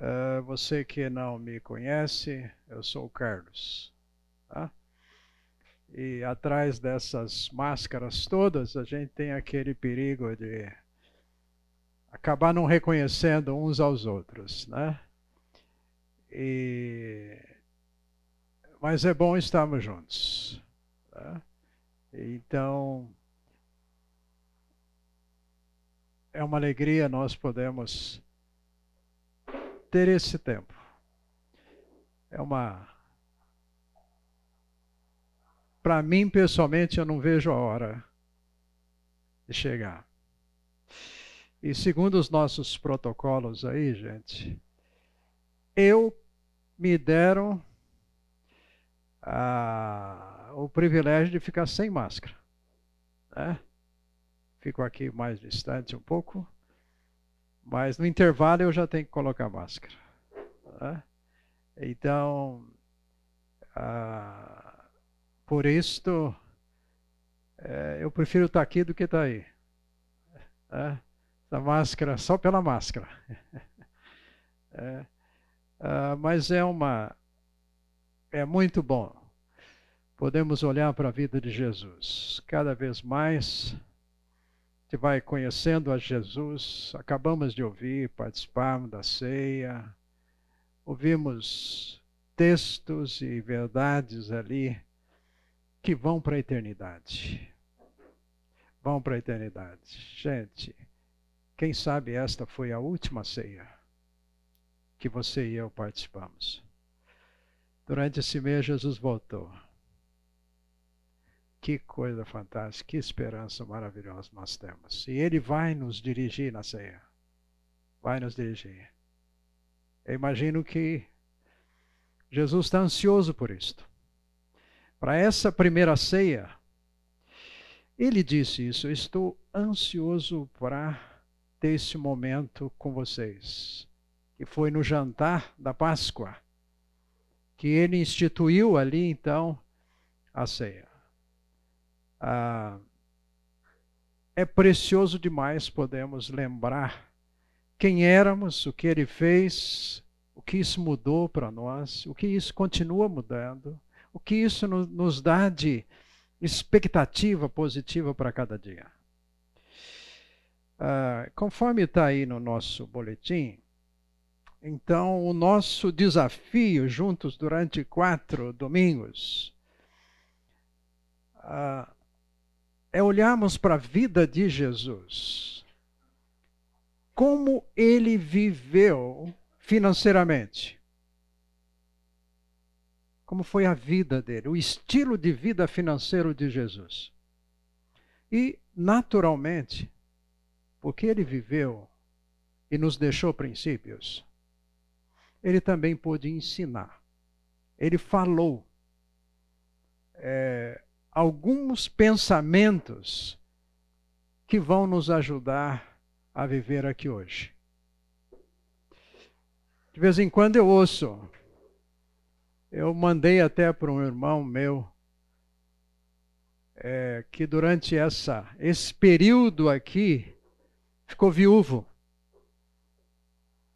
Uh, você que não me conhece, eu sou o Carlos. Tá? E atrás dessas máscaras todas, a gente tem aquele perigo de acabar não reconhecendo uns aos outros, né? E... Mas é bom estarmos juntos. Tá? Então, é uma alegria nós podemos ter esse tempo. É uma. Para mim, pessoalmente, eu não vejo a hora de chegar. E segundo os nossos protocolos aí, gente, eu me deram o privilégio de ficar sem máscara. Né? Fico aqui mais distante um pouco. Mas no intervalo eu já tenho que colocar máscara. Né? Então, ah, por isto, é, eu prefiro estar aqui do que estar aí. Né? Essa máscara, só pela máscara. é, ah, mas é uma. É muito bom. Podemos olhar para a vida de Jesus. Cada vez mais gente vai conhecendo a Jesus. Acabamos de ouvir, participarmos da ceia, ouvimos textos e verdades ali que vão para a eternidade. Vão para a eternidade. Gente, quem sabe esta foi a última ceia que você e eu participamos. Durante esse mês, Jesus voltou. Que coisa fantástica, que esperança maravilhosa nós temos. E Ele vai nos dirigir na ceia. Vai nos dirigir. Eu imagino que Jesus está ansioso por isto. Para essa primeira ceia, ele disse isso: estou ansioso para ter esse momento com vocês. Que foi no jantar da Páscoa, que ele instituiu ali então a ceia. Ah, é precioso demais podemos lembrar quem éramos, o que ele fez, o que isso mudou para nós, o que isso continua mudando, o que isso nos dá de expectativa positiva para cada dia. Ah, conforme está aí no nosso boletim, então o nosso desafio juntos durante quatro domingos ah, é olharmos para a vida de Jesus. Como ele viveu financeiramente. Como foi a vida dele, o estilo de vida financeiro de Jesus. E, naturalmente, porque ele viveu e nos deixou princípios, ele também pôde ensinar. Ele falou. É, alguns pensamentos que vão nos ajudar a viver aqui hoje. De vez em quando eu ouço, eu mandei até para um irmão meu é, que durante essa, esse período aqui ficou viúvo.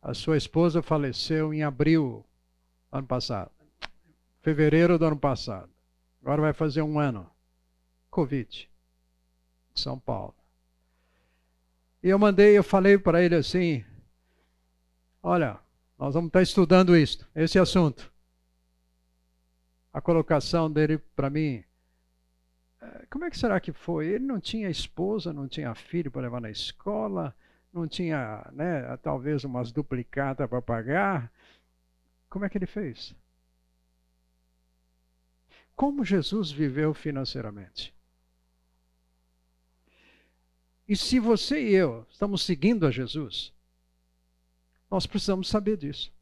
A sua esposa faleceu em abril ano passado, fevereiro do ano passado. Agora vai fazer um ano. Covid. São Paulo. E eu mandei, eu falei para ele assim: Olha, nós vamos estar estudando isso, esse assunto. A colocação dele para mim, é, como é que será que foi? Ele não tinha esposa, não tinha filho para levar na escola, não tinha, né, talvez umas duplicadas para pagar. Como é que ele fez? Como Jesus viveu financeiramente? E se você e eu estamos seguindo a Jesus, nós precisamos saber disso.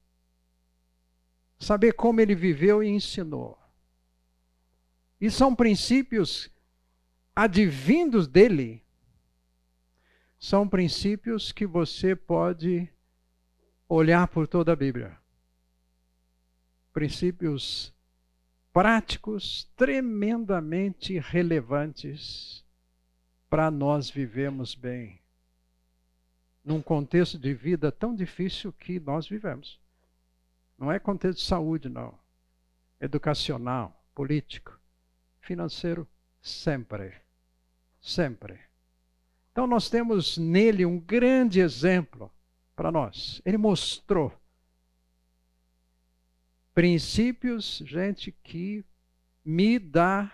Saber como ele viveu e ensinou. E são princípios advindos dele. São princípios que você pode olhar por toda a Bíblia. Princípios práticos tremendamente relevantes para nós vivermos bem num contexto de vida tão difícil que nós vivemos. Não é contexto de saúde, não. Educacional, político, financeiro, sempre. Sempre. Então nós temos nele um grande exemplo para nós. Ele mostrou princípios, gente, que me dá,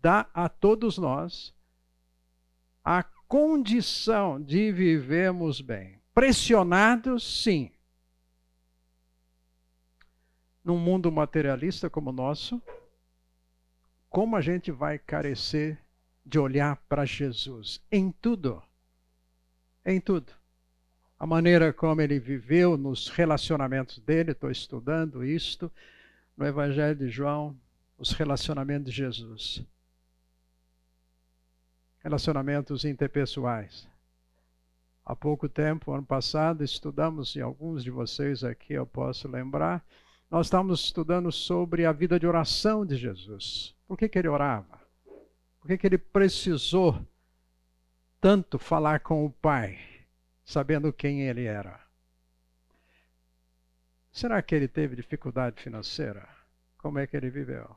dá a todos nós a condição de vivermos bem. Pressionados, sim. Num mundo materialista como o nosso, como a gente vai carecer de olhar para Jesus em tudo? Em tudo. A maneira como ele viveu nos relacionamentos dele, estou estudando isto no Evangelho de João, os relacionamentos de Jesus relacionamentos interpessoais. Há pouco tempo, ano passado, estudamos, e alguns de vocês aqui eu posso lembrar, nós estávamos estudando sobre a vida de oração de Jesus. Por que, que ele orava? Por que, que ele precisou tanto falar com o Pai, sabendo quem ele era? Será que ele teve dificuldade financeira? Como é que ele viveu?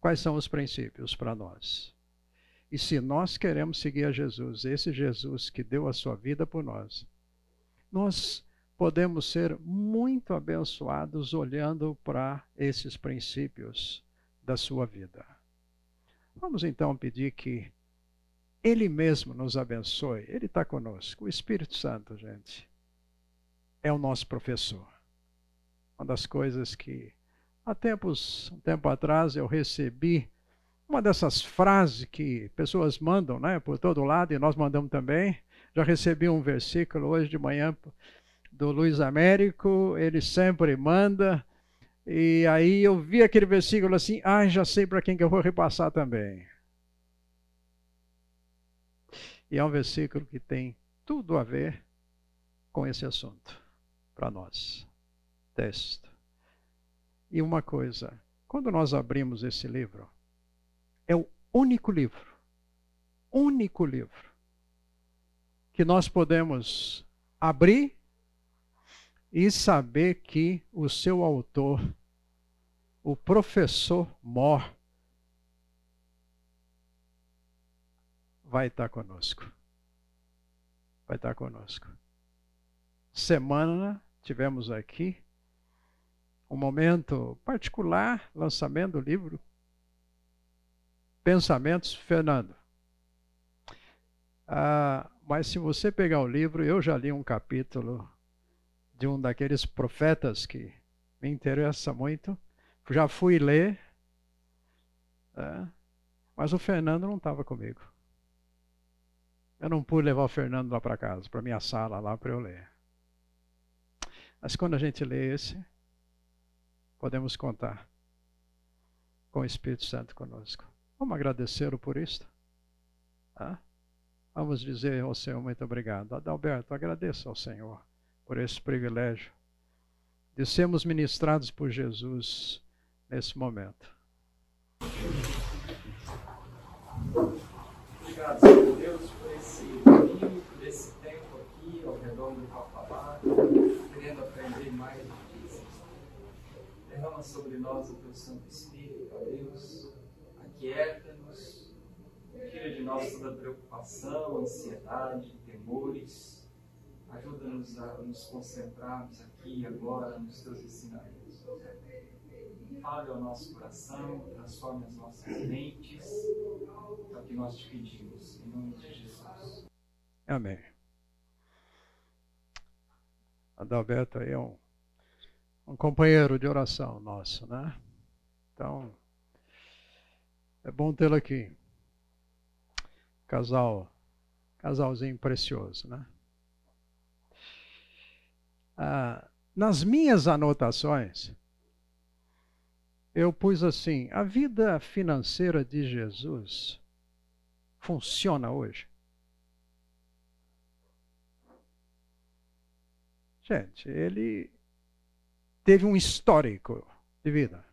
Quais são os princípios para nós? E se nós queremos seguir a Jesus, esse Jesus que deu a sua vida por nós, nós podemos ser muito abençoados olhando para esses princípios da sua vida. Vamos então pedir que Ele mesmo nos abençoe. Ele está conosco. O Espírito Santo, gente, é o nosso professor. Uma das coisas que há tempos, um tempo atrás eu recebi uma dessas frases que pessoas mandam né, por todo lado, e nós mandamos também. Já recebi um versículo hoje de manhã do Luiz Américo, ele sempre manda. E aí eu vi aquele versículo assim, ah, já sei para quem que eu vou repassar também. E é um versículo que tem tudo a ver com esse assunto para nós. Texto. E uma coisa, quando nós abrimos esse livro, é o único livro, único livro, que nós podemos abrir e saber que o seu autor, o professor Mor, vai estar conosco. Vai estar conosco. Semana tivemos aqui um momento particular, lançamento do livro Pensamentos, Fernando. Ah, mas se você pegar o livro, eu já li um capítulo de um daqueles profetas que me interessa muito. Já fui ler, é, mas o Fernando não estava comigo. Eu não pude levar o Fernando lá para casa, para minha sala lá para eu ler. Mas quando a gente lê esse, podemos contar com o Espírito Santo conosco. Vamos agradecê-lo por isto? Ah? Vamos dizer ao Senhor muito obrigado. Adalberto, agradeça ao Senhor por esse privilégio de sermos ministrados por Jesus nesse momento. Obrigado, Senhor Deus, por esse caminho, por esse tempo do Tua palavra, querendo aprender mais de Ti. Derrama sobre nós o Teu Santo Espírito, ó Deus aquieta-nos, tira de nós toda preocupação, ansiedade, temores. Ajuda-nos a nos concentrarmos aqui e agora nos teus ensinamentos. Fale ao nosso coração, transforme as nossas mentes. É o que nós te pedimos, em nome de Jesus. Amém. Adalberto aí é um, um companheiro de oração nosso, né? Então, é bom tê-lo aqui. Casal, casalzinho precioso, né? Ah, nas minhas anotações, eu pus assim: a vida financeira de Jesus funciona hoje? Gente, ele teve um histórico de vida.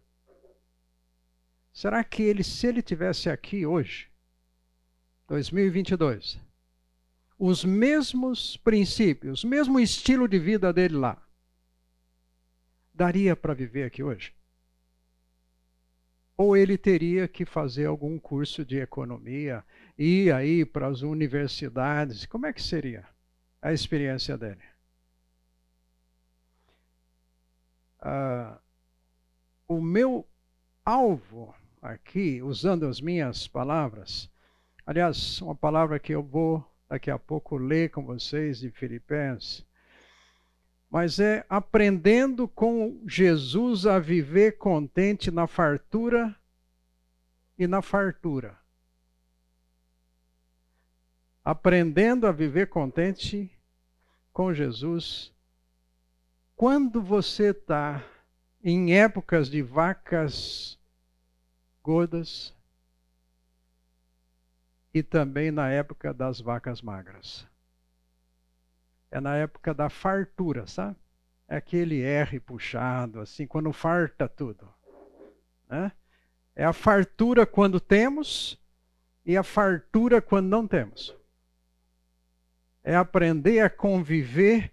Será que ele, se ele tivesse aqui hoje, 2022, os mesmos princípios, mesmo estilo de vida dele lá, daria para viver aqui hoje? Ou ele teria que fazer algum curso de economia, ir aí para as universidades? Como é que seria a experiência dele? Ah, o meu alvo aqui, usando as minhas palavras, aliás, uma palavra que eu vou daqui a pouco ler com vocês de Filipenses, mas é aprendendo com Jesus a viver contente na fartura e na fartura. Aprendendo a viver contente com Jesus. Quando você está em épocas de vacas gordas e também na época das vacas magras é na época da fartura, sabe? É aquele R puxado, assim, quando farta tudo. Né? É a fartura quando temos e a fartura quando não temos. É aprender a conviver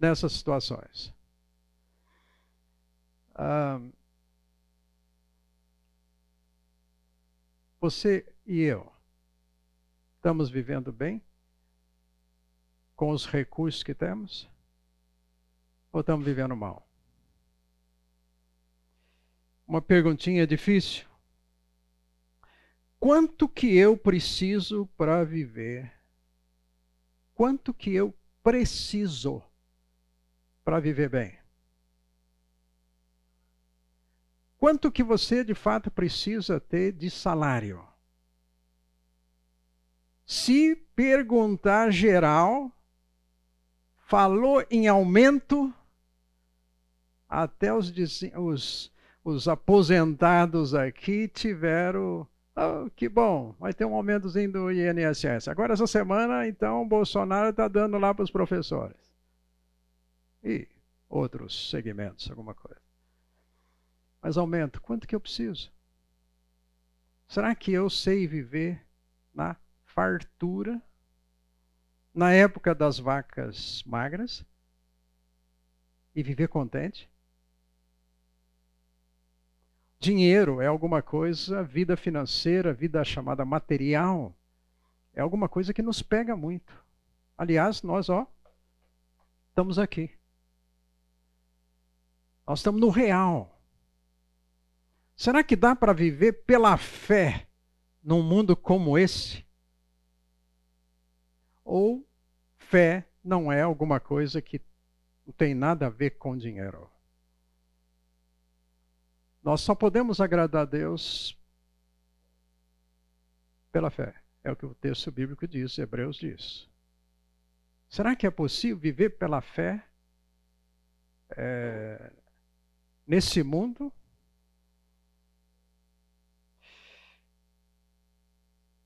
nessas situações. Você e eu estamos vivendo bem? com os recursos que temos? Ou estamos vivendo mal? Uma perguntinha difícil. Quanto que eu preciso para viver? Quanto que eu preciso para viver bem? Quanto que você de fato precisa ter de salário? Se perguntar geral, falou em aumento, até os, os, os aposentados aqui tiveram. Oh, que bom, vai ter um aumentozinho do INSS. Agora, essa semana, então, o Bolsonaro está dando lá para os professores. E outros segmentos, alguma coisa. Mas aumento, quanto que eu preciso? Será que eu sei viver na fartura na época das vacas magras e viver contente? Dinheiro é alguma coisa, vida financeira, vida chamada material, é alguma coisa que nos pega muito. Aliás, nós, ó, estamos aqui. Nós estamos no real. Será que dá para viver pela fé num mundo como esse? Ou fé não é alguma coisa que não tem nada a ver com dinheiro. Nós só podemos agradar a Deus pela fé. É o que o texto bíblico diz, Hebreus diz. Será que é possível viver pela fé é, nesse mundo?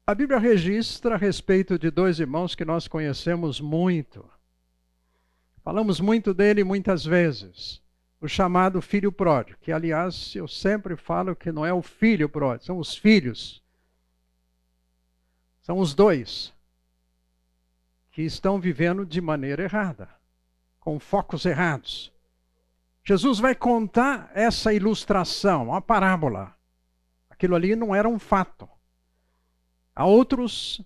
A Bíblia registra a respeito de dois irmãos que nós conhecemos muito. Falamos muito dele muitas vezes. O chamado filho pródigo, que aliás eu sempre falo que não é o filho pródigo, são os filhos. São os dois que estão vivendo de maneira errada, com focos errados. Jesus vai contar essa ilustração, uma parábola. Aquilo ali não era um fato. Há outros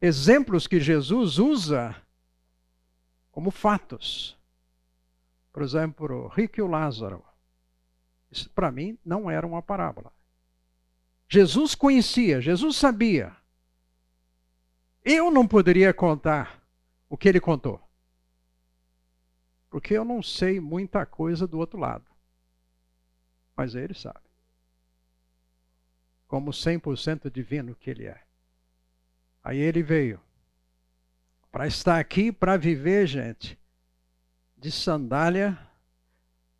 exemplos que Jesus usa como fatos. Por exemplo, o rico e o Lázaro. Isso para mim não era uma parábola. Jesus conhecia, Jesus sabia. Eu não poderia contar o que ele contou. Porque eu não sei muita coisa do outro lado. Mas ele sabe. Como 100% divino que ele é. Aí ele veio para estar aqui, para viver, gente, de sandália,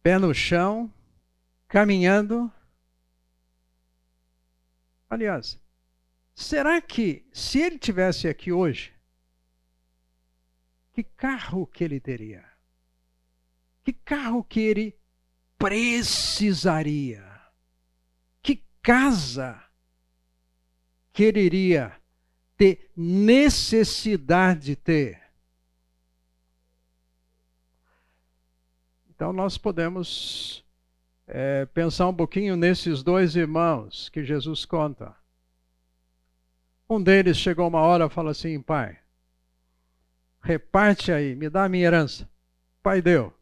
pé no chão, caminhando. Aliás, será que se ele tivesse aqui hoje, que carro que ele teria? Que carro que ele precisaria? Que casa que ele iria ter necessidade de ter. Então nós podemos é, pensar um pouquinho nesses dois irmãos que Jesus conta. Um deles chegou uma hora e falou assim: Pai, reparte aí, me dá a minha herança. Pai deu.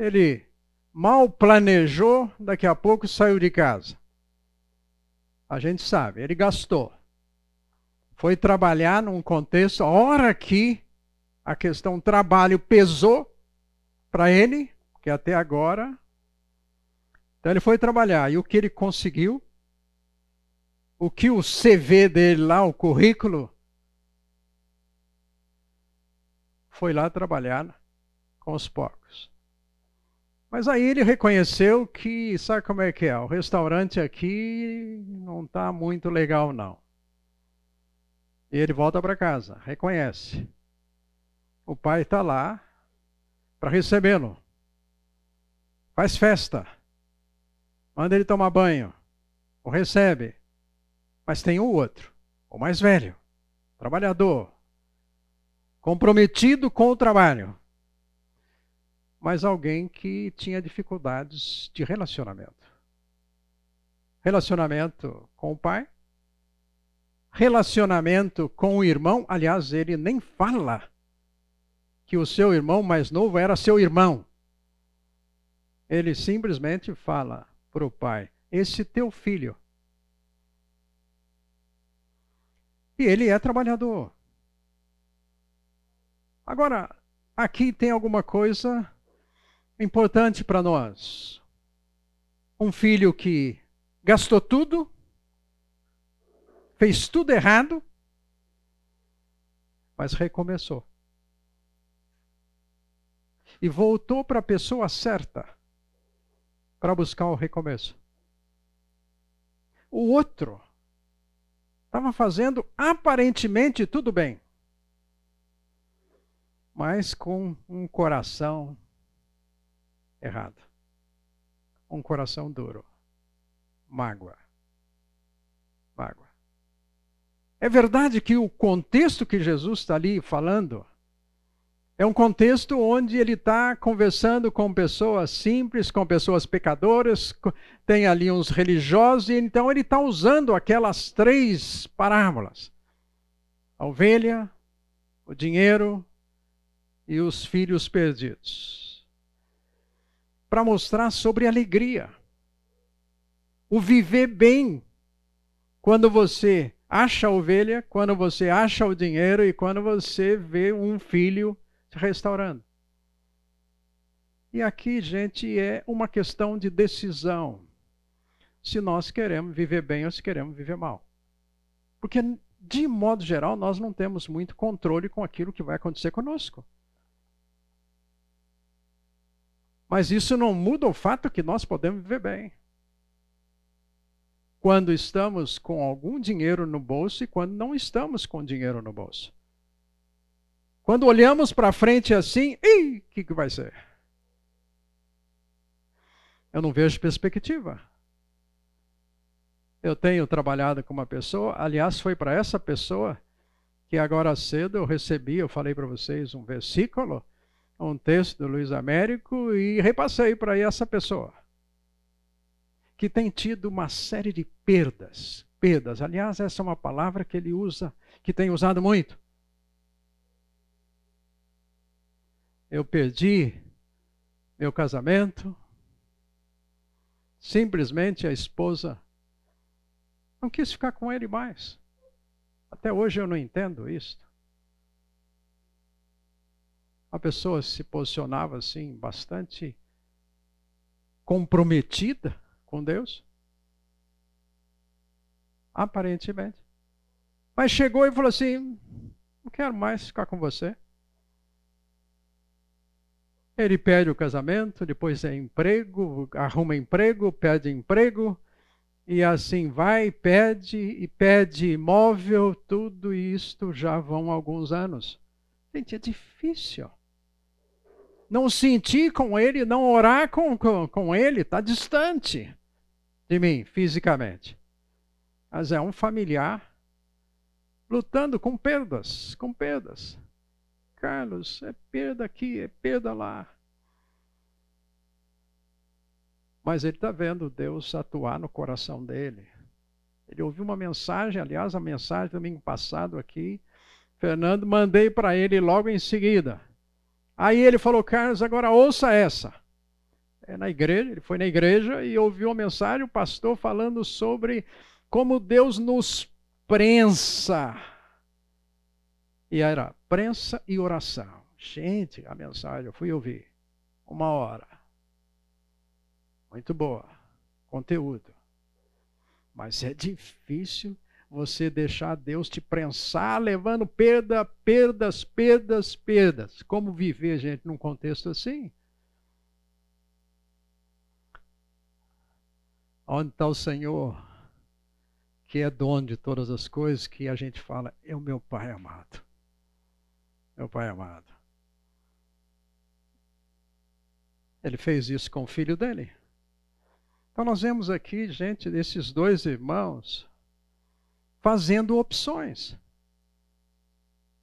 Ele mal planejou, daqui a pouco saiu de casa. A gente sabe, ele gastou. Foi trabalhar num contexto, a hora que a questão trabalho pesou para ele, que até agora. Então ele foi trabalhar e o que ele conseguiu, o que o CV dele lá, o currículo, foi lá trabalhar com os porcos. Mas aí ele reconheceu que, sabe como é que é? O restaurante aqui não está muito legal, não. E ele volta para casa, reconhece. O pai está lá para recebê-lo. Faz festa. Manda ele tomar banho. O recebe. Mas tem o outro, o mais velho, trabalhador, comprometido com o trabalho, mas alguém que tinha dificuldades de relacionamento. Relacionamento com o pai, relacionamento com o irmão, aliás, ele nem fala que o seu irmão mais novo era seu irmão. Ele simplesmente fala para o pai: Esse teu filho. E ele é trabalhador. Agora, aqui tem alguma coisa importante para nós. Um filho que gastou tudo, fez tudo errado, mas recomeçou. E voltou para a pessoa certa para buscar o recomeço. O outro estava fazendo aparentemente tudo bem mas com um coração errado. Um coração duro. Mágoa. Mágoa. É verdade que o contexto que Jesus está ali falando é um contexto onde ele está conversando com pessoas simples, com pessoas pecadoras, tem ali uns religiosos, e então ele está usando aquelas três parábolas: a ovelha, o dinheiro e os filhos perdidos. Para mostrar sobre alegria. O viver bem. Quando você acha a ovelha, quando você acha o dinheiro e quando você vê um filho se restaurando. E aqui, gente, é uma questão de decisão. Se nós queremos viver bem ou se queremos viver mal. Porque, de modo geral, nós não temos muito controle com aquilo que vai acontecer conosco. Mas isso não muda o fato que nós podemos viver bem. Quando estamos com algum dinheiro no bolso e quando não estamos com dinheiro no bolso. Quando olhamos para frente assim, o que, que vai ser? Eu não vejo perspectiva. Eu tenho trabalhado com uma pessoa, aliás, foi para essa pessoa que agora cedo eu recebi, eu falei para vocês um versículo um texto do Luiz Américo e repassei para essa pessoa que tem tido uma série de perdas. Perdas, aliás, essa é uma palavra que ele usa, que tem usado muito. Eu perdi meu casamento, simplesmente a esposa não quis ficar com ele mais. Até hoje eu não entendo isso a pessoa se posicionava assim, bastante comprometida com Deus. Aparentemente. Mas chegou e falou assim: não quero mais ficar com você. Ele pede o casamento, depois é emprego, arruma emprego, pede emprego, e assim vai, pede e pede imóvel, tudo isto já vão alguns anos. Gente, é difícil não sentir com ele, não orar com, com, com ele, está distante de mim fisicamente. Mas é um familiar lutando com perdas, com perdas. Carlos, é perda aqui, é perda lá. Mas ele está vendo Deus atuar no coração dele. Ele ouviu uma mensagem, aliás, a mensagem domingo passado aqui, Fernando, mandei para ele logo em seguida. Aí ele falou, Carlos, agora ouça essa. É na igreja, ele foi na igreja e ouviu uma mensagem, o pastor falando sobre como Deus nos prensa. E era prensa e oração. Gente, a mensagem, eu fui ouvir. Uma hora. Muito boa. Conteúdo. Mas é difícil você deixar Deus te prensar, levando perda, perdas, perdas, perdas. Como viver, gente, num contexto assim? Onde está o Senhor, que é dono de todas as coisas, que a gente fala, é o meu Pai amado. Meu Pai amado. Ele fez isso com o filho dele. Então nós vemos aqui, gente, esses dois irmãos fazendo opções.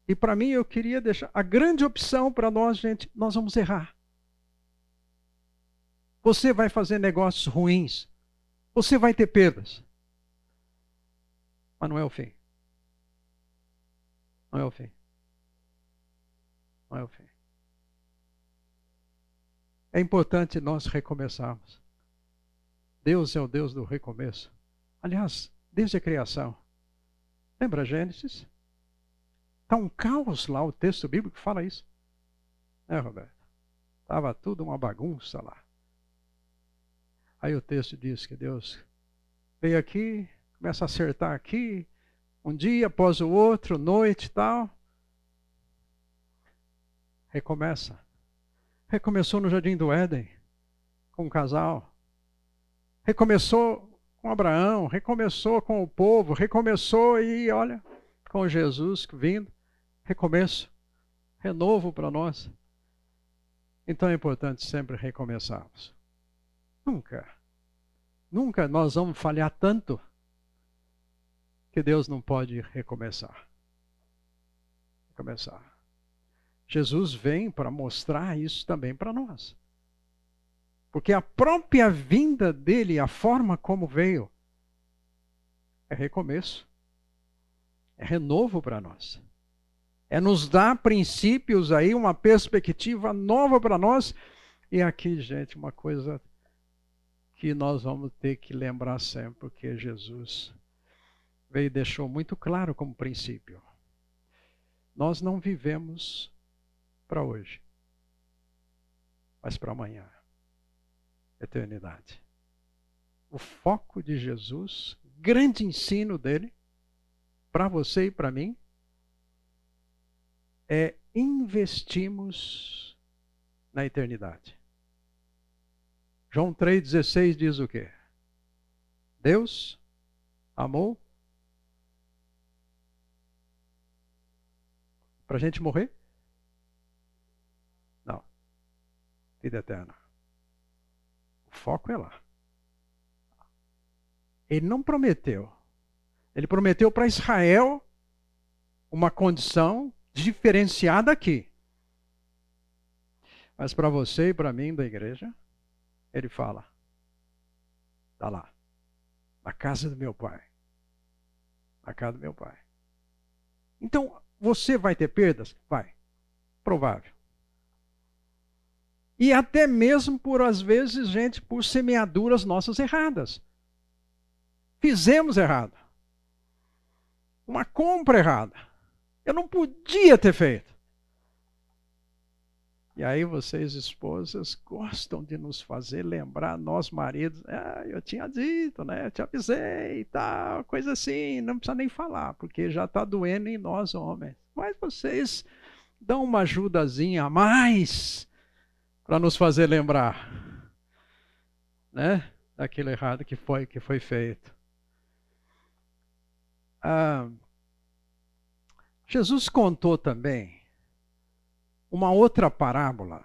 E para mim eu queria deixar a grande opção para nós, gente, nós vamos errar. Você vai fazer negócios ruins. Você vai ter perdas. Mas não é o fim. Não é o fim. Não é o fim. É importante nós recomeçarmos. Deus é o Deus do recomeço. Aliás, desde a criação. Lembra Gênesis? Está um caos lá, o texto bíblico fala isso. É, Roberto? Estava tudo uma bagunça lá. Aí o texto diz que Deus veio aqui, começa a acertar aqui, um dia após o outro, noite e tal. Recomeça. Recomeçou no Jardim do Éden, com um casal. Recomeçou com Abraão, recomeçou com o povo, recomeçou e olha, com Jesus vindo, recomeço, renovo para nós. Então é importante sempre recomeçarmos. Nunca, nunca nós vamos falhar tanto que Deus não pode recomeçar. Recomeçar. Jesus vem para mostrar isso também para nós. Porque a própria vinda dele, a forma como veio, é recomeço, é renovo para nós. É nos dar princípios aí, uma perspectiva nova para nós. E aqui, gente, uma coisa que nós vamos ter que lembrar sempre, porque Jesus veio e deixou muito claro como princípio. Nós não vivemos para hoje, mas para amanhã eternidade. O foco de Jesus, grande ensino dele, para você e para mim, é investimos na eternidade. João 3,16 diz o quê? Deus amou para a gente morrer? Não. Vida eterna foco é lá. Ele não prometeu. Ele prometeu para Israel uma condição diferenciada aqui. Mas para você e para mim da igreja, ele fala: está lá, na casa do meu pai. Na casa do meu pai. Então, você vai ter perdas? Vai. Provável. E até mesmo por, às vezes, gente, por semeaduras nossas erradas. Fizemos errado. Uma compra errada. Eu não podia ter feito. E aí vocês, esposas, gostam de nos fazer lembrar, nós maridos, ah, eu tinha dito, né? Eu te avisei e tal, coisa assim, não precisa nem falar, porque já está doendo em nós, homens. Mas vocês dão uma ajudazinha a mais para nos fazer lembrar, né, daquilo errado que foi que foi feito. Ah, Jesus contou também uma outra parábola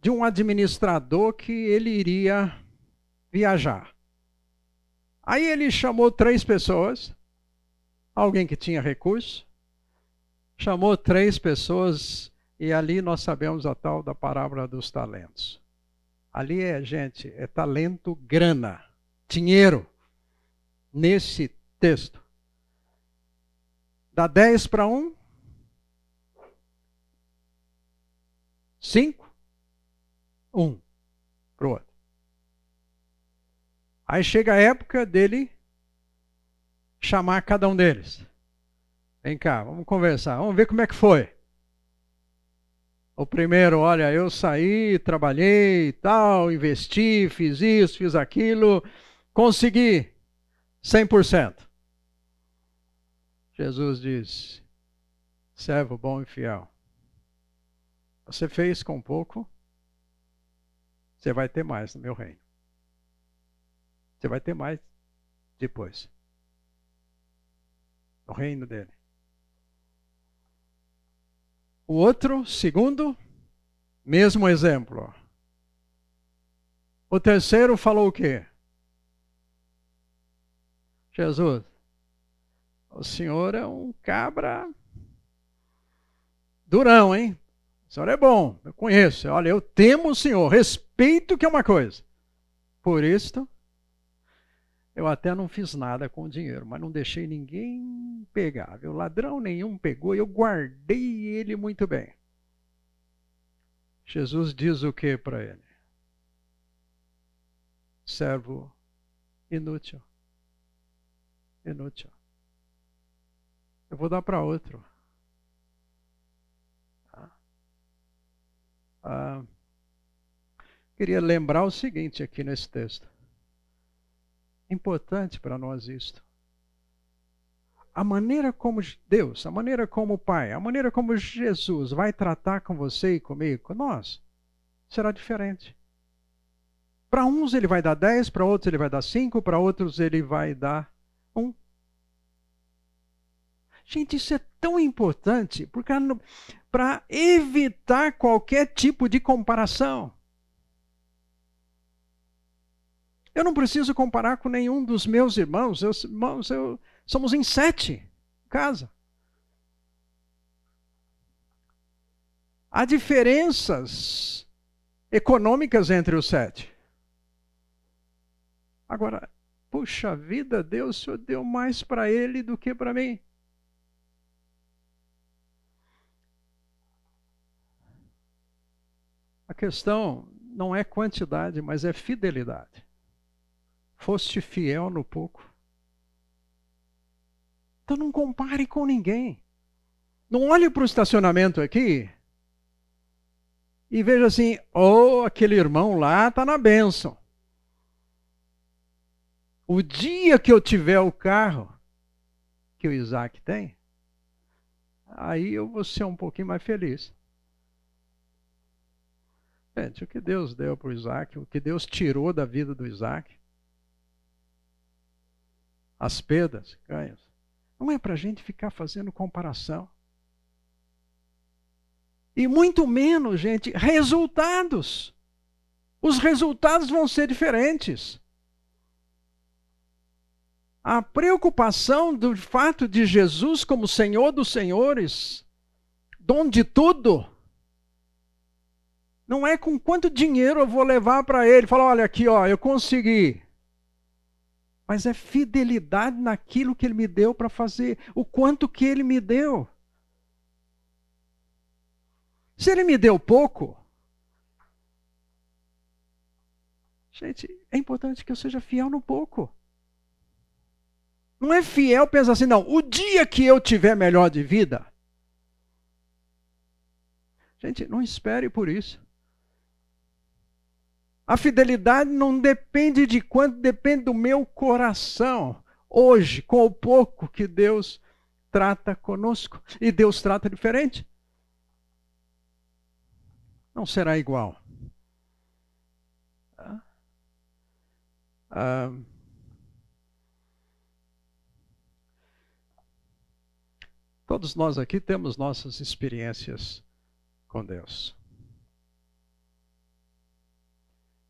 de um administrador que ele iria viajar. Aí ele chamou três pessoas, alguém que tinha recurso, chamou três pessoas e ali nós sabemos a tal da parábola dos talentos. Ali é, gente, é talento, grana, dinheiro. Nesse texto. Dá 10 para um. 5. Um para o outro. Aí chega a época dele chamar cada um deles. Vem cá, vamos conversar, vamos ver como é que foi. O primeiro, olha, eu saí, trabalhei, tal, investi, fiz isso, fiz aquilo, consegui 100%. Jesus diz: servo bom e fiel. Você fez com pouco, você vai ter mais no meu reino. Você vai ter mais depois. No reino dele. O outro, segundo, mesmo exemplo. O terceiro falou o quê? Jesus, o senhor é um cabra durão, hein? O senhor é bom, eu conheço. Olha, eu temo o senhor, respeito que é uma coisa. Por isto, eu até não fiz nada com o dinheiro, mas não deixei ninguém pegar. Viu? Ladrão nenhum pegou e eu guardei ele muito bem. Jesus diz o que para ele? Servo inútil. Inútil. Eu vou dar para outro. Ah, ah, queria lembrar o seguinte aqui nesse texto importante para nós isto. A maneira como Deus, a maneira como o Pai, a maneira como Jesus vai tratar com você e comigo, com nós, será diferente. Para uns ele vai dar 10, para outros ele vai dar 5, para outros ele vai dar 1. Gente, isso é tão importante para evitar qualquer tipo de comparação. Eu não preciso comparar com nenhum dos meus irmãos. Eu, irmãos, eu, somos em sete casa. Há diferenças econômicas entre os sete. Agora, puxa vida, Deus, o Senhor deu mais para ele do que para mim. A questão não é quantidade, mas é fidelidade foste fiel no pouco. Então não compare com ninguém. Não olhe para o estacionamento aqui e veja assim: oh, aquele irmão lá está na bênção. O dia que eu tiver o carro que o Isaac tem, aí eu vou ser um pouquinho mais feliz. Gente, o que Deus deu para o Isaac, o que Deus tirou da vida do Isaac, as perdas, ganhos. Não é para a gente ficar fazendo comparação. E muito menos, gente, resultados. Os resultados vão ser diferentes. A preocupação do fato de Jesus como Senhor dos Senhores, dono de tudo, não é com quanto dinheiro eu vou levar para ele. Falar, olha aqui, ó, eu consegui mas é fidelidade naquilo que ele me deu para fazer, o quanto que ele me deu. Se ele me deu pouco, gente, é importante que eu seja fiel no pouco. Não é fiel pensar assim, não, o dia que eu tiver melhor de vida. Gente, não espere por isso. A fidelidade não depende de quanto, depende do meu coração. Hoje, com o pouco que Deus trata conosco. E Deus trata diferente. Não será igual. Ah, ah, todos nós aqui temos nossas experiências com Deus.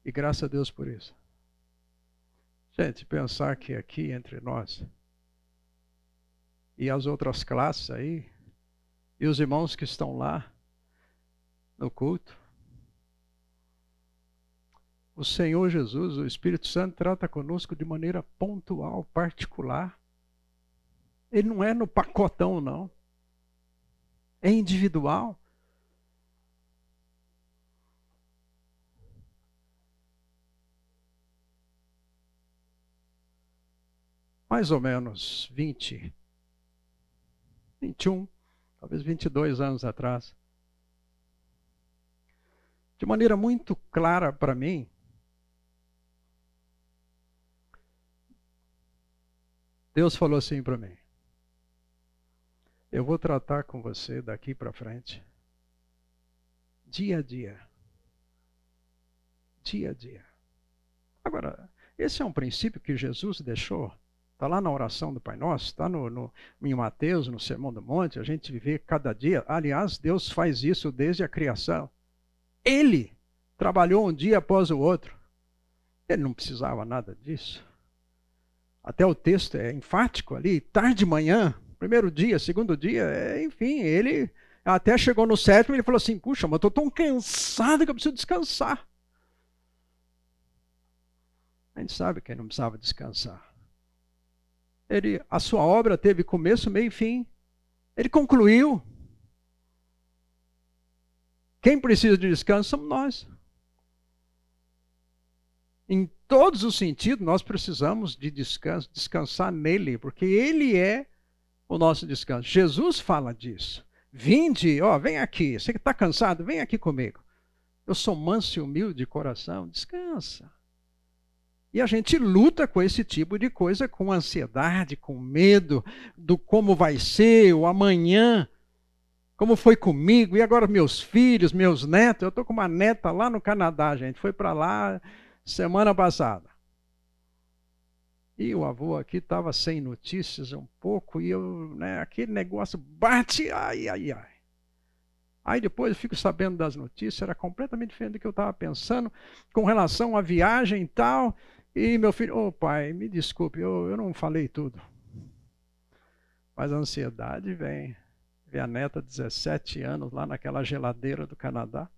E graças a Deus por isso. Gente, pensar que aqui entre nós e as outras classes aí, e os irmãos que estão lá no culto, O Senhor Jesus, o Espírito Santo, trata conosco de maneira pontual, particular. Ele não é no pacotão, não. É individual. Mais ou menos 20, 21, talvez 22 anos atrás. De maneira muito clara para mim, Deus falou assim para mim: Eu vou tratar com você daqui para frente, dia a dia. Dia a dia. Agora, esse é um princípio que Jesus deixou. Está lá na oração do Pai Nosso, está no, no, em Mateus, no Sermão do Monte, a gente vive cada dia. Aliás, Deus faz isso desde a criação. Ele trabalhou um dia após o outro. Ele não precisava nada disso. Até o texto é enfático ali, tarde de manhã, primeiro dia, segundo dia, é, enfim, ele até chegou no sétimo e ele falou assim: Puxa, mas estou tão cansado que eu preciso descansar. A gente sabe que ele não precisava descansar. Ele, a sua obra teve começo, meio e fim. Ele concluiu. Quem precisa de descanso somos nós. Em todos os sentidos, nós precisamos de descanso, descansar nele, porque ele é o nosso descanso. Jesus fala disso. Vinde, ó, vem aqui. Você que está cansado, vem aqui comigo. Eu sou manso e humilde de coração. Descansa. E a gente luta com esse tipo de coisa, com ansiedade, com medo do como vai ser, o amanhã, como foi comigo, e agora meus filhos, meus netos. Eu estou com uma neta lá no Canadá, gente. Foi para lá semana passada. E o avô aqui estava sem notícias um pouco, e eu, né, aquele negócio bate, ai, ai, ai. Aí depois eu fico sabendo das notícias, era completamente diferente do que eu estava pensando com relação à viagem e tal. E meu filho, ô oh, pai, me desculpe, eu, eu não falei tudo. Mas a ansiedade vem. Vê a neta, 17 anos, lá naquela geladeira do Canadá.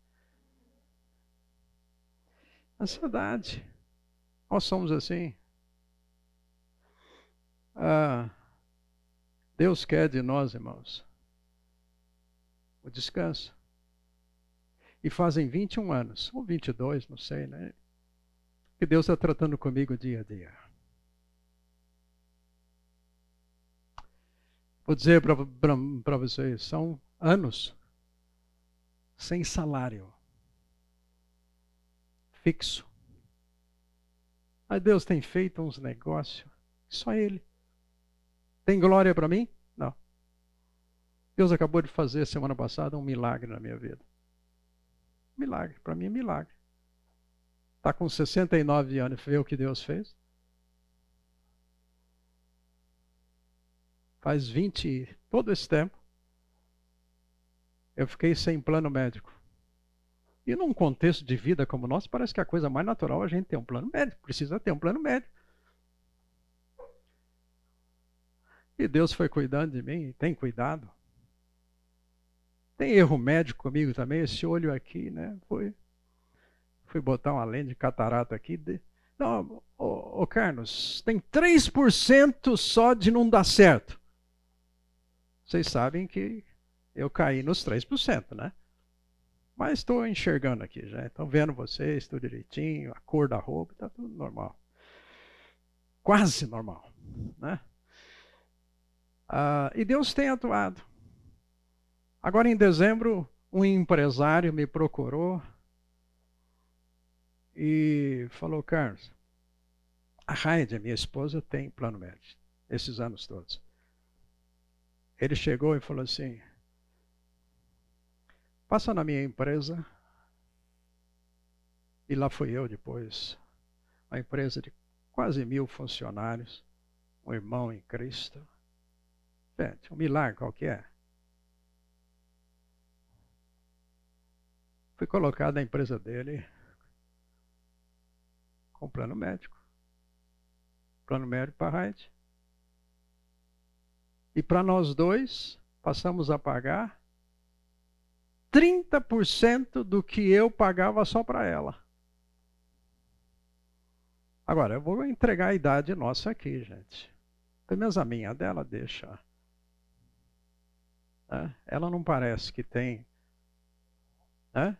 Ansiedade. Nós somos assim. Ah, Deus quer de nós, irmãos, o descanso. E fazem 21 anos, ou 22, não sei, né? Que Deus está tratando comigo dia a dia. Vou dizer para vocês, são anos sem salário fixo. Mas Deus tem feito uns negócios, só Ele. Tem glória para mim? Não. Deus acabou de fazer semana passada um milagre na minha vida. Milagre, para mim é milagre. Está com 69 anos, vê o que Deus fez? Faz 20, todo esse tempo, eu fiquei sem plano médico. E num contexto de vida como o nosso, parece que a coisa mais natural é a gente ter um plano médico. Precisa ter um plano médico. E Deus foi cuidando de mim, tem cuidado. Tem erro médico comigo também, esse olho aqui, né? Foi. Fui botar uma lente de catarata aqui. Não, ô, ô Carlos, tem 3% só de não dar certo. Vocês sabem que eu caí nos 3%, né? Mas estou enxergando aqui já. Estou vendo vocês, tudo direitinho, a cor da roupa, está tudo normal. Quase normal. Né? Ah, e Deus tem atuado. Agora em dezembro, um empresário me procurou e falou, Carlos, a Heide, minha esposa, tem plano médico, esses anos todos. Ele chegou e falou assim, Passa na minha empresa. E lá fui eu depois. Uma empresa de quase mil funcionários. Um irmão em Cristo. Gente, um milagre qualquer. Fui colocado na empresa dele com plano médico. Plano médico para Raid. E para nós dois, passamos a pagar 30% do que eu pagava só para ela. Agora, eu vou entregar a idade nossa aqui, gente. Pelo menos a minha, a dela deixa. É, ela não parece que tem. É?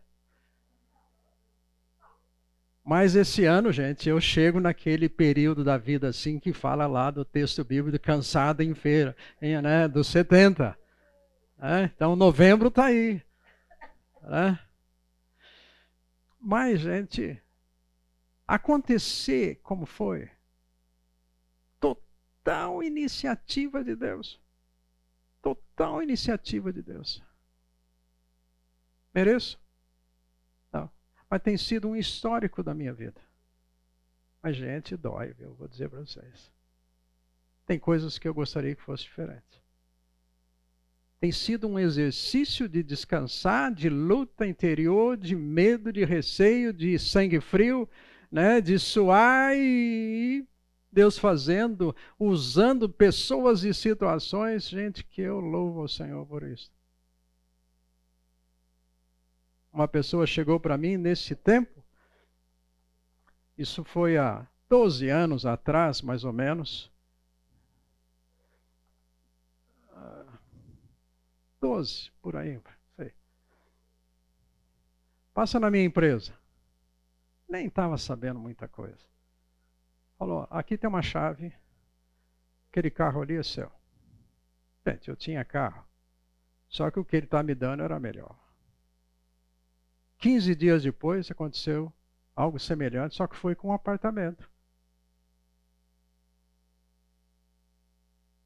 Mas esse ano, gente, eu chego naquele período da vida assim que fala lá do texto bíblico cansado em feira, né, dos 70. É, então novembro está aí. É. Mas, gente, acontecer como foi, total iniciativa de Deus. Total iniciativa de Deus. Mereço? Mas tem sido um histórico da minha vida. Mas, gente, dói, viu? Vou dizer para vocês. Tem coisas que eu gostaria que fosse diferente. Tem sido um exercício de descansar, de luta interior, de medo, de receio, de sangue frio, né? de suar e Deus fazendo, usando pessoas e situações, gente, que eu louvo ao Senhor por isso. Uma pessoa chegou para mim nesse tempo, isso foi há 12 anos atrás, mais ou menos. 12, ah, por aí, sei. Passa na minha empresa. Nem estava sabendo muita coisa. Falou: aqui tem uma chave, aquele carro ali é seu. Gente, eu tinha carro, só que o que ele está me dando era melhor. 15 dias depois aconteceu algo semelhante, só que foi com um apartamento.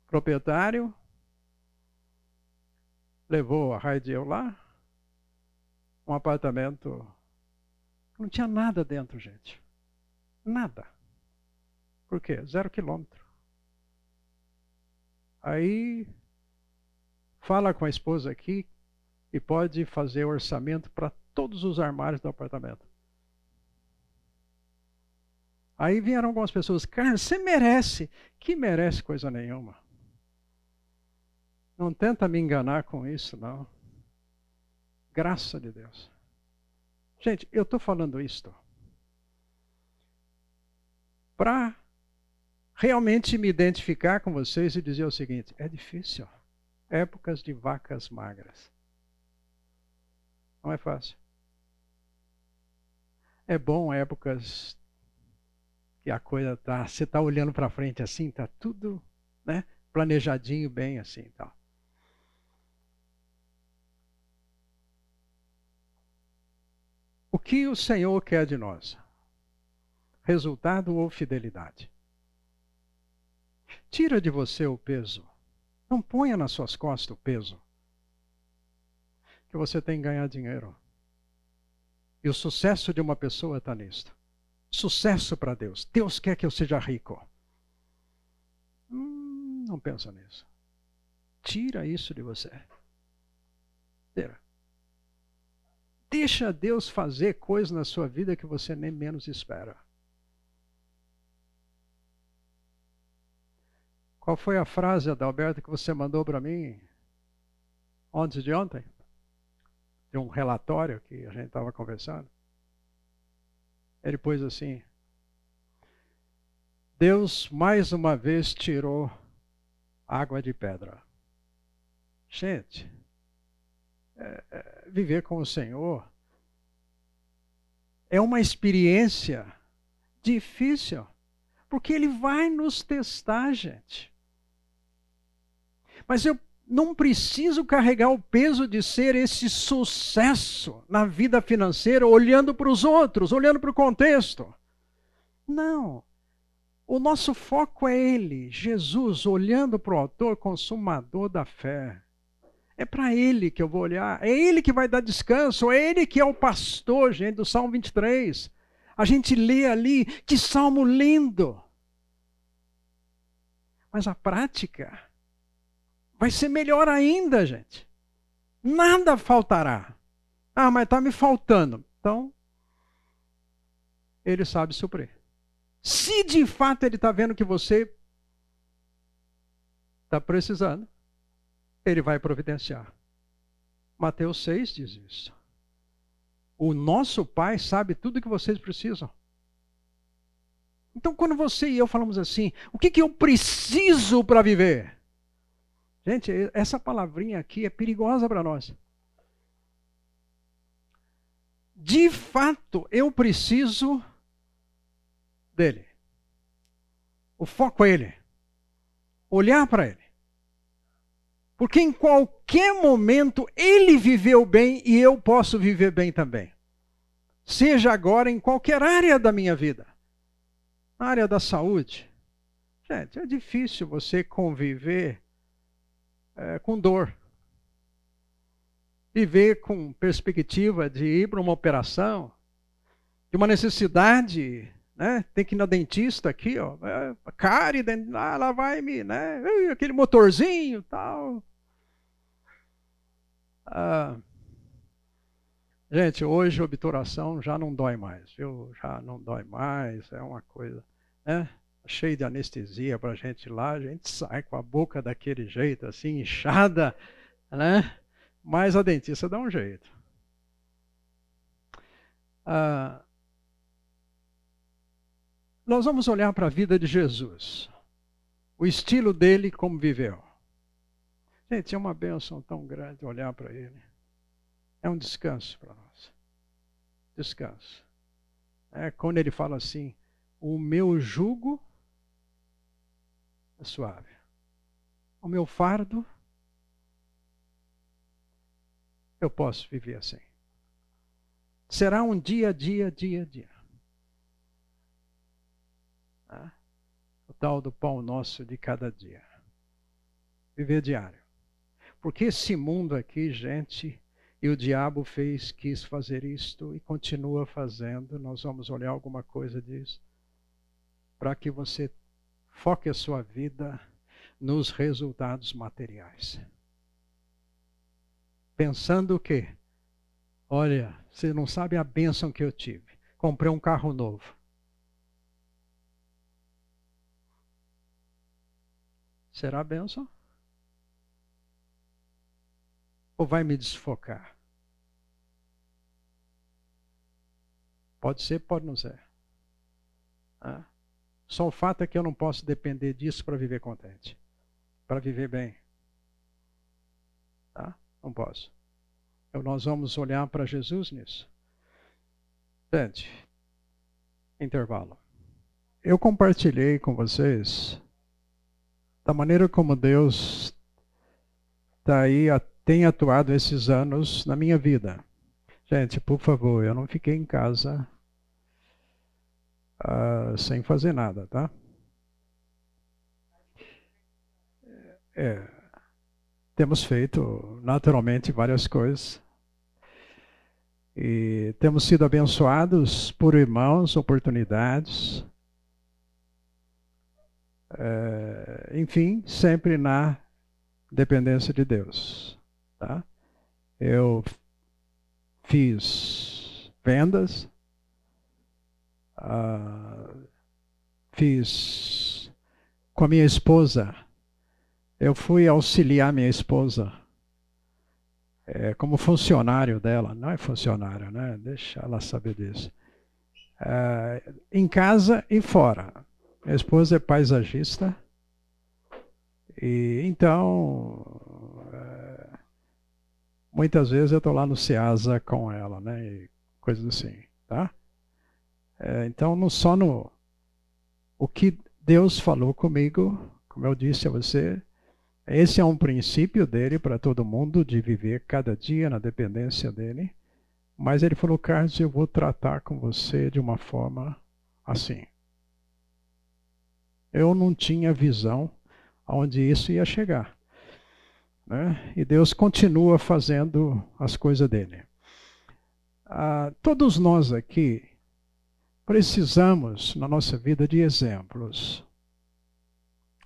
O proprietário levou a Raidiel lá, um apartamento. Não tinha nada dentro, gente. Nada. Por quê? Zero quilômetro. Aí fala com a esposa aqui e pode fazer orçamento para todos os armários do apartamento. Aí vieram algumas pessoas, cara, você merece. Que merece coisa nenhuma. Não tenta me enganar com isso, não. Graça de Deus. Gente, eu estou falando isto para realmente me identificar com vocês e dizer o seguinte: é difícil. Épocas de vacas magras. Não é fácil. É bom épocas que a coisa tá, você está olhando para frente assim, tá tudo, né, planejadinho bem assim, tal. Tá. O que o Senhor quer de nós? Resultado ou fidelidade? Tira de você o peso. Não ponha nas suas costas o peso. Que você tem que ganhar dinheiro. E o sucesso de uma pessoa está nisto. Sucesso para Deus. Deus quer que eu seja rico. Hum, não pensa nisso. Tira isso de você. Tira. Deixa Deus fazer coisas na sua vida que você nem menos espera. Qual foi a frase, Adalberto, que você mandou para mim antes de ontem? De um relatório que a gente estava conversando. Ele pôs assim: Deus mais uma vez tirou água de pedra. Gente, é, é, viver com o Senhor é uma experiência difícil, porque Ele vai nos testar, gente. Mas eu não preciso carregar o peso de ser esse sucesso na vida financeira olhando para os outros, olhando para o contexto. Não. O nosso foco é Ele, Jesus, olhando para o autor consumador da fé. É para Ele que eu vou olhar, é Ele que vai dar descanso, é Ele que é o pastor, gente, do Salmo 23. A gente lê ali, que salmo lindo. Mas a prática vai ser melhor ainda, gente. Nada faltará. Ah, mas está me faltando. Então, ele sabe suprir. Se de fato ele está vendo que você está precisando, ele vai providenciar. Mateus 6 diz isso. O nosso Pai sabe tudo que vocês precisam. Então, quando você e eu falamos assim, o que, que eu preciso para viver? Gente, essa palavrinha aqui é perigosa para nós. De fato, eu preciso dele. O foco é ele. Olhar para ele. Porque em qualquer momento ele viveu bem e eu posso viver bem também. Seja agora em qualquer área da minha vida. Na área da saúde. Gente, é difícil você conviver é, com dor. Viver com perspectiva de ir para uma operação, de uma necessidade, né? Tem que ir na dentista aqui, ó, é, cárie, ah, lá vai me, né? Aquele motorzinho, tal. Ah, gente, hoje obturação já não dói mais, viu? Já não dói mais, é uma coisa, né? Cheio de anestesia para a gente lá, a gente sai com a boca daquele jeito, assim, inchada, né? Mas a dentista dá um jeito. Ah, nós vamos olhar para a vida de Jesus, o estilo dele, como viveu. Gente, é uma bênção tão grande olhar para ele. É um descanso para nós. Descanso. É quando ele fala assim: o meu jugo é suave. O meu fardo, eu posso viver assim. Será um dia dia, dia dia. Ah, o tal do pão nosso de cada dia. Viver diário. Porque esse mundo aqui, gente, e o diabo fez, quis fazer isto e continua fazendo. Nós vamos olhar alguma coisa disso. Para que você Foque a sua vida nos resultados materiais. Pensando que, olha, você não sabe a bênção que eu tive. Comprei um carro novo. Será bênção? Ou vai me desfocar? Pode ser, pode não ser. Ah. Só o fato é que eu não posso depender disso para viver contente, para viver bem. Tá? Não posso. Então nós vamos olhar para Jesus nisso. Gente, intervalo. Eu compartilhei com vocês da maneira como Deus tá aí, tem atuado esses anos na minha vida. Gente, por favor, eu não fiquei em casa uh, sem fazer nada, tá? É, temos feito naturalmente várias coisas e temos sido abençoados por irmãos, oportunidades, é, enfim, sempre na dependência de Deus, tá? Eu fiz vendas, ah, fiz com a minha esposa. Eu fui auxiliar minha esposa é, como funcionário dela. Não é funcionário, né? Deixa ela saber disso. É, em casa e fora. Minha esposa é paisagista. E então, é, muitas vezes eu estou lá no Ceasa com ela, né? E coisas assim, tá? É, então, não só no o que Deus falou comigo, como eu disse a você, esse é um princípio dele para todo mundo de viver cada dia na dependência dele. Mas ele falou, Carlos, eu vou tratar com você de uma forma assim. Eu não tinha visão aonde isso ia chegar. Né? E Deus continua fazendo as coisas dele. Ah, todos nós aqui precisamos, na nossa vida, de exemplos.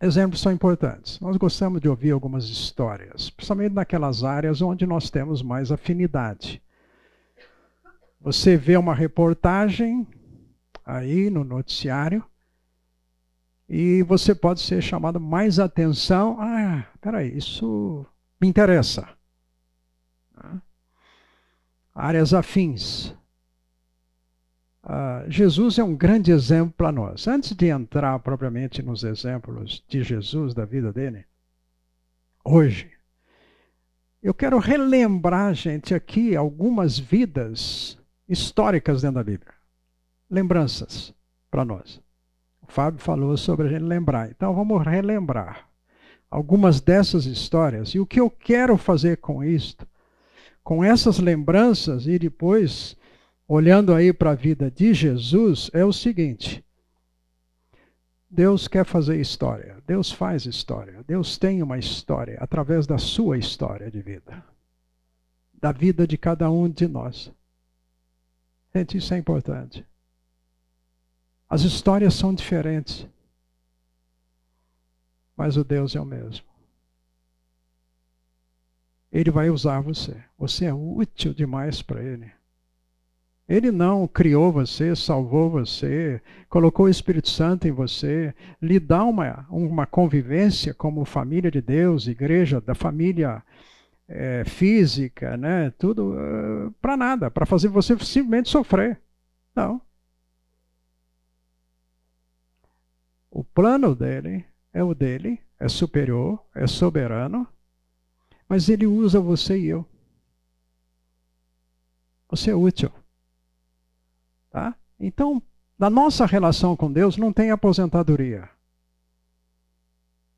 Exemplos são importantes. Nós gostamos de ouvir algumas histórias, principalmente naquelas áreas onde nós temos mais afinidade. Você vê uma reportagem aí no noticiário e você pode ser chamado mais atenção. Ah, peraí, isso me interessa. Áreas afins Uh, Jesus é um grande exemplo para nós. Antes de entrar propriamente nos exemplos de Jesus, da vida dele, hoje, eu quero relembrar, gente, aqui algumas vidas históricas dentro da Bíblia. Lembranças para nós. O Fábio falou sobre a gente lembrar. Então vamos relembrar algumas dessas histórias. E o que eu quero fazer com isto, com essas lembranças e depois olhando aí para a vida de Jesus, é o seguinte: Deus quer fazer história, Deus faz história, Deus tem uma história através da sua história de vida, da vida de cada um de nós. Gente, isso é importante. As histórias são diferentes, mas o Deus é o mesmo. Ele vai usar você. Você é útil demais para Ele. Ele não criou você, salvou você, colocou o Espírito Santo em você, lhe dá uma, uma convivência como família de Deus, igreja, da família é, física, né? Tudo uh, eh, para nada, para fazer você simplesmente sofrer. Não. O plano dele é o dele, é superior, é soberano, mas ele usa você e eu. Você é útil. Tá? Então, na nossa relação com Deus não tem aposentadoria,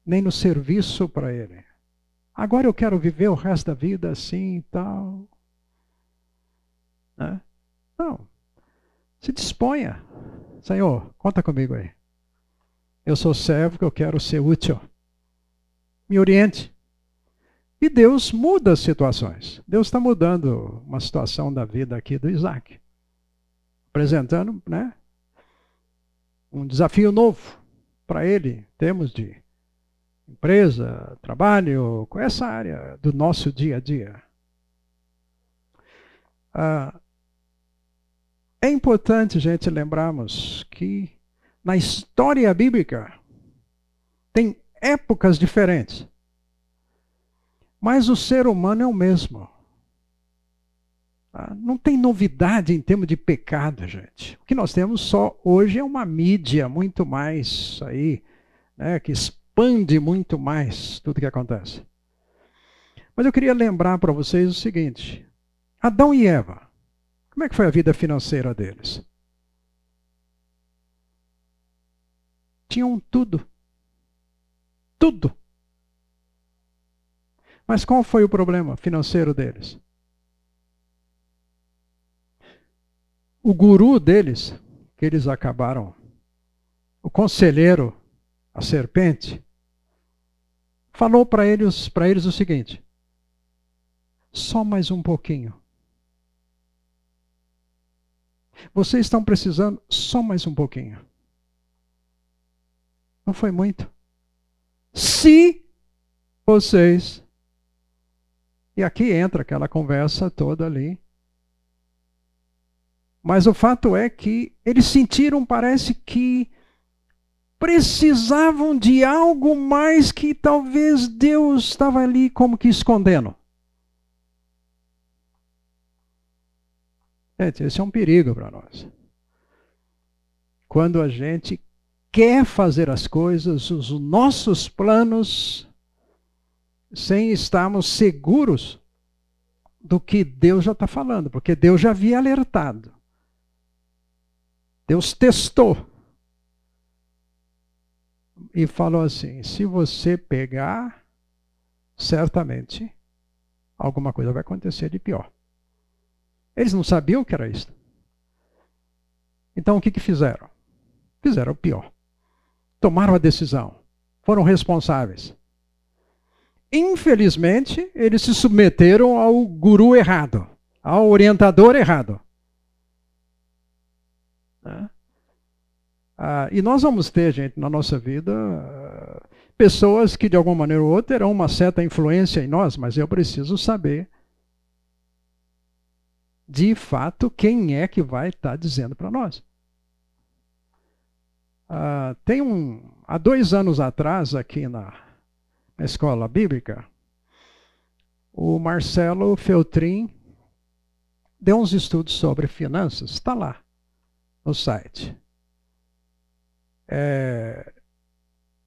nem no serviço para Ele. Agora eu quero viver o resto da vida assim e tal. Né? Não. Se disponha. Senhor, conta comigo aí. Eu sou servo que eu quero ser útil. Me oriente. E Deus muda as situações. Deus está mudando uma situação da vida aqui do Isaac apresentando né, um desafio novo para ele, em termos de empresa, trabalho, com essa área do nosso dia a dia. Ah, é importante, gente, lembrarmos que na história bíblica tem épocas diferentes, mas o ser humano é o mesmo. Ah, não tem novidade em termos de pecado, gente. O que nós temos só hoje é uma mídia muito mais aí, né, que expande muito mais tudo que acontece. Mas eu queria lembrar para vocês o seguinte: Adão e Eva, como é que foi a vida financeira deles? Tinham tudo. Tudo. Mas qual foi o problema financeiro deles? O guru deles, que eles acabaram, o conselheiro, a serpente, falou para eles, eles o seguinte: só mais um pouquinho. Vocês estão precisando só mais um pouquinho. Não foi muito. Se vocês. E aqui entra aquela conversa toda ali mas o fato é que eles sentiram, parece que precisavam de algo mais que talvez Deus estava ali como que escondendo. Gente, esse é um perigo para nós. Quando a gente quer fazer as coisas, os nossos planos, sem estarmos seguros do que Deus já está falando, porque Deus já havia alertado. Deus testou. E falou assim: se você pegar, certamente alguma coisa vai acontecer de pior. Eles não sabiam o que era isso. Então o que, que fizeram? Fizeram o pior. Tomaram a decisão. Foram responsáveis. Infelizmente, eles se submeteram ao guru errado, ao orientador errado. Né? Ah, e nós vamos ter, gente, na nossa vida, uh, pessoas que de alguma maneira ou outra terão uma certa influência em nós, mas eu preciso saber de fato quem é que vai estar tá dizendo para nós. Uh, tem um, há dois anos atrás, aqui na, na escola bíblica, o Marcelo Feltrin deu uns estudos sobre finanças, está lá no site. É,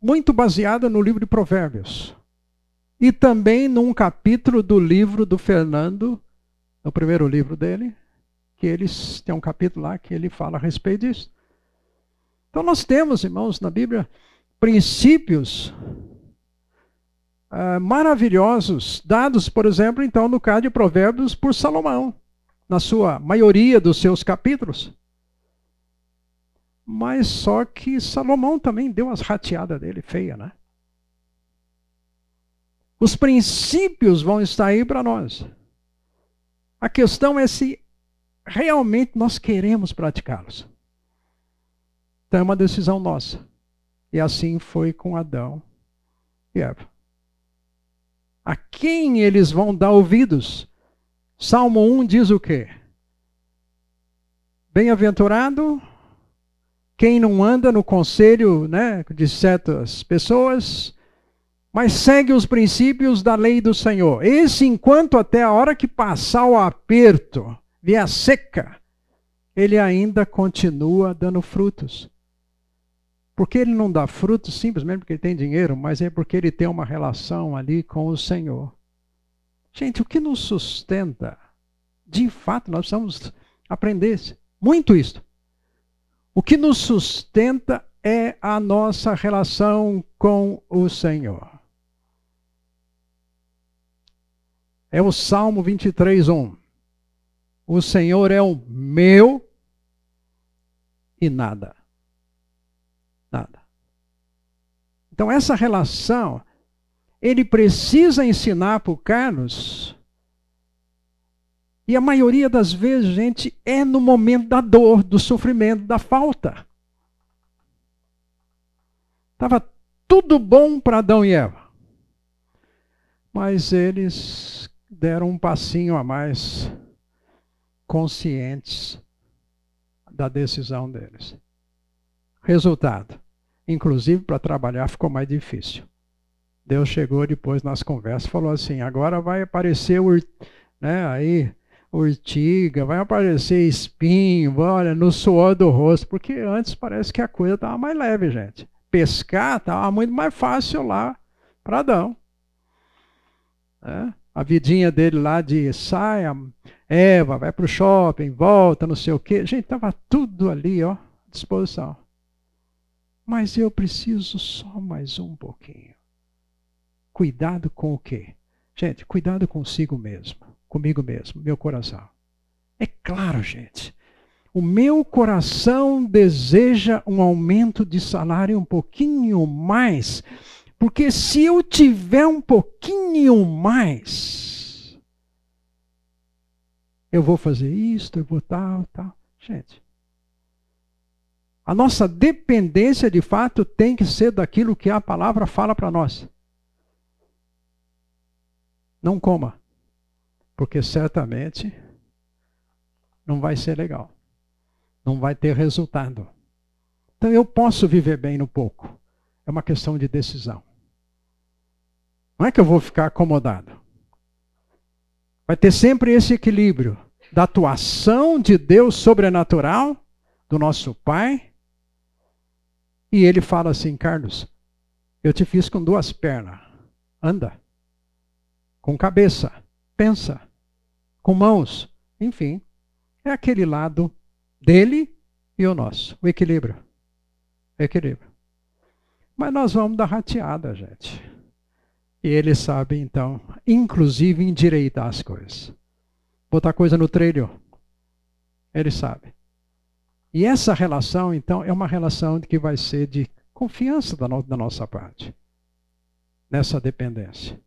muito baseada no livro de Provérbios. E também num capítulo do livro do Fernando, no primeiro livro dele, que eles tem um capítulo lá que ele fala a respeito disso. Então nós temos, irmãos, na Bíblia, princípios uh, maravilhosos, dados, por exemplo, então, no caso de Provérbios, por Salomão, na sua maioria dos seus capítulos. Mas só que Salomão também deu as rateadas dele feia, né? Os princípios vão estar aí para nós. A questão é se realmente nós queremos praticá-los. Então é uma decisão nossa. E assim foi com Adão e Eva. A quem eles vão dar ouvidos? Salmo 1 diz o quê? Bem-aventurado quem não anda no conselho né, de certas pessoas, mas segue os princípios da lei do Senhor. Esse, enquanto até a hora que passar o aperto, vier seca, ele ainda continua dando frutos. Porque ele não dá frutos simplesmente porque ele tem dinheiro, mas é porque ele tem uma relação ali com o Senhor. Gente, o que nos sustenta, de fato, nós precisamos aprender muito isso. O que nos sustenta é a nossa relação com o Senhor. É o Salmo 23, 1. O Senhor é o meu e nada. Nada. Então, essa relação, ele precisa ensinar para o Carlos. E a maioria das vezes, gente, é no momento da dor, do sofrimento, da falta. Estava tudo bom para Adão e Eva. Mas eles deram um passinho a mais, conscientes da decisão deles. Resultado: inclusive para trabalhar ficou mais difícil. Deus chegou depois nas conversas falou assim: agora vai aparecer o, né, aí urtiga, vai aparecer espinho, olha, no suor do rosto, porque antes parece que a coisa estava mais leve, gente. Pescar estava muito mais fácil lá para Adão. É? A vidinha dele lá de saia, Eva, vai para o shopping, volta, não sei o quê. Gente, estava tudo ali, ó, à disposição. Mas eu preciso só mais um pouquinho. Cuidado com o quê? Gente, cuidado consigo mesmo, comigo mesmo, meu coração. É claro, gente. O meu coração deseja um aumento de salário um pouquinho mais, porque se eu tiver um pouquinho mais, eu vou fazer isto, eu vou tal, tal. Gente, a nossa dependência, de fato, tem que ser daquilo que a palavra fala para nós. Não coma, porque certamente não vai ser legal. Não vai ter resultado. Então eu posso viver bem no pouco. É uma questão de decisão. Não é que eu vou ficar acomodado. Vai ter sempre esse equilíbrio da atuação de Deus sobrenatural, do nosso Pai, e ele fala assim: Carlos, eu te fiz com duas pernas. Anda. Com cabeça. Pensa. Com mãos. Enfim. É aquele lado dele e o nosso. O equilíbrio. Equilíbrio. Mas nós vamos dar rateada, gente. E ele sabe, então, inclusive endireitar as coisas. Botar coisa no trilho. Ele sabe. E essa relação, então, é uma relação que vai ser de confiança da, no, da nossa parte, nessa dependência.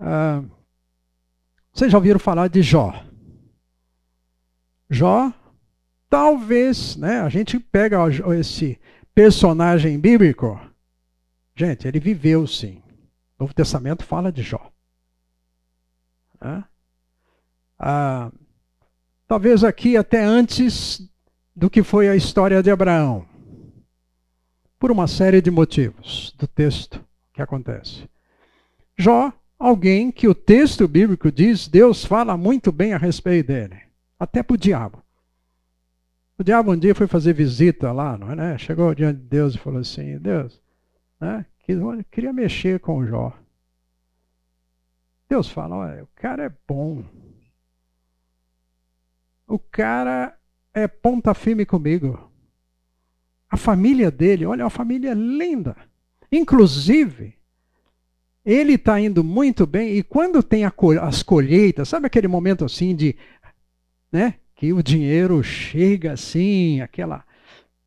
Ah, vocês já ouviram falar de Jó? Jó, talvez, né? A gente pega esse personagem bíblico, gente, ele viveu sim. O Novo Testamento fala de Jó. Ah, talvez aqui até antes do que foi a história de Abraão. Por uma série de motivos do texto que acontece. Jó, alguém que o texto bíblico diz, Deus fala muito bem a respeito dele, até para o diabo. O diabo um dia foi fazer visita lá, não é? Né? Chegou diante de Deus e falou assim: Deus, né? queria mexer com o Jó. Deus fala: olha, o cara é bom. O cara é ponta firme comigo. A família dele, olha, uma família linda. Inclusive, ele está indo muito bem. E quando tem as colheitas, sabe aquele momento assim de, né, que o dinheiro chega assim, aquele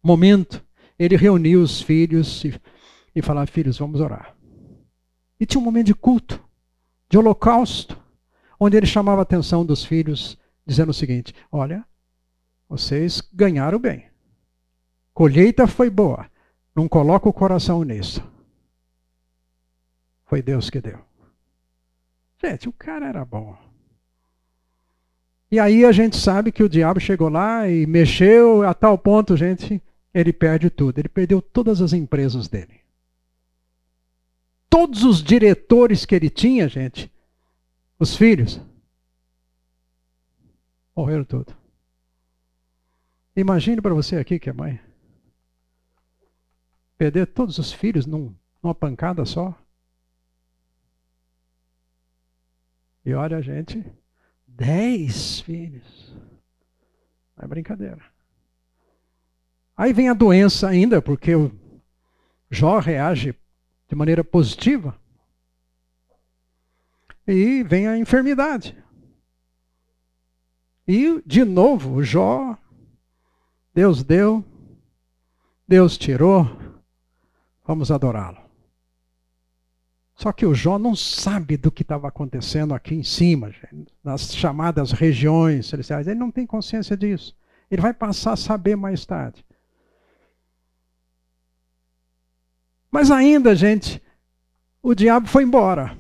momento, ele reuniu os filhos e, e filhos, vamos orar. E tinha um momento de culto, de holocausto, onde ele chamava a atenção dos filhos, dizendo o seguinte: olha, vocês ganharam bem. Colheita foi boa. Não coloca o coração nisso. Foi Deus que deu. Gente, o cara era bom. E aí a gente sabe que o diabo chegou lá e mexeu a tal ponto, gente, ele perde tudo. Ele perdeu todas as empresas dele. Todos os diretores que ele tinha, gente, os filhos, morreram todos. Imagine para você aqui que é mãe. Perder todos os filhos num, numa pancada só. E olha, gente, dez filhos. Não é brincadeira. Aí vem a doença ainda, porque o Jó reage de maneira positiva. E vem a enfermidade. E, de novo, Jó, Deus deu, Deus tirou, vamos adorá-lo. Só que o Jó não sabe do que estava acontecendo aqui em cima, nas chamadas regiões celestiais. Ele não tem consciência disso. Ele vai passar a saber mais tarde. Mas ainda, gente, o diabo foi embora.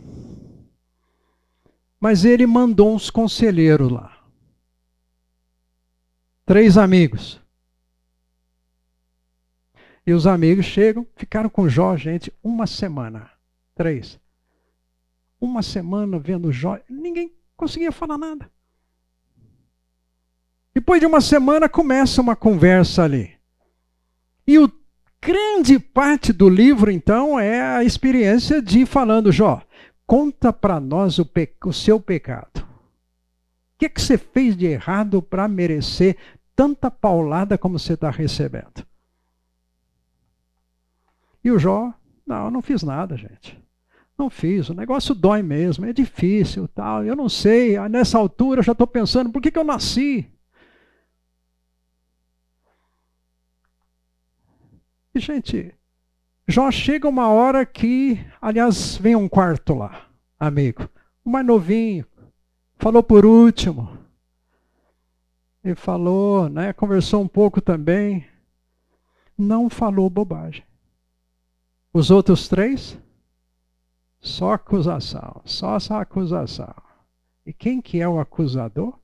Mas ele mandou uns conselheiros lá. Três amigos. E os amigos chegam, ficaram com Jó, gente, uma semana. Três. Uma semana vendo Jó, ninguém conseguia falar nada. Depois de uma semana começa uma conversa ali. E o grande parte do livro, então, é a experiência de falando, Jó, conta para nós o, o, seu pecado. O que, é que você fez de errado para merecer tanta paulada como você está recebendo? E o Jó, não, não fiz nada, gente. Não fiz, o negócio dói mesmo, é difícil, tal. Eu não sei, nessa altura eu já estou pensando, por que, que eu nasci? E, gente, Jó chega uma hora que, aliás, vem um quarto lá, amigo, o mais novinho, falou por último. Ele falou, né, conversou um pouco também, não falou bobagem. Os outros três só acusação, só essa acusação. E quem que é o acusador?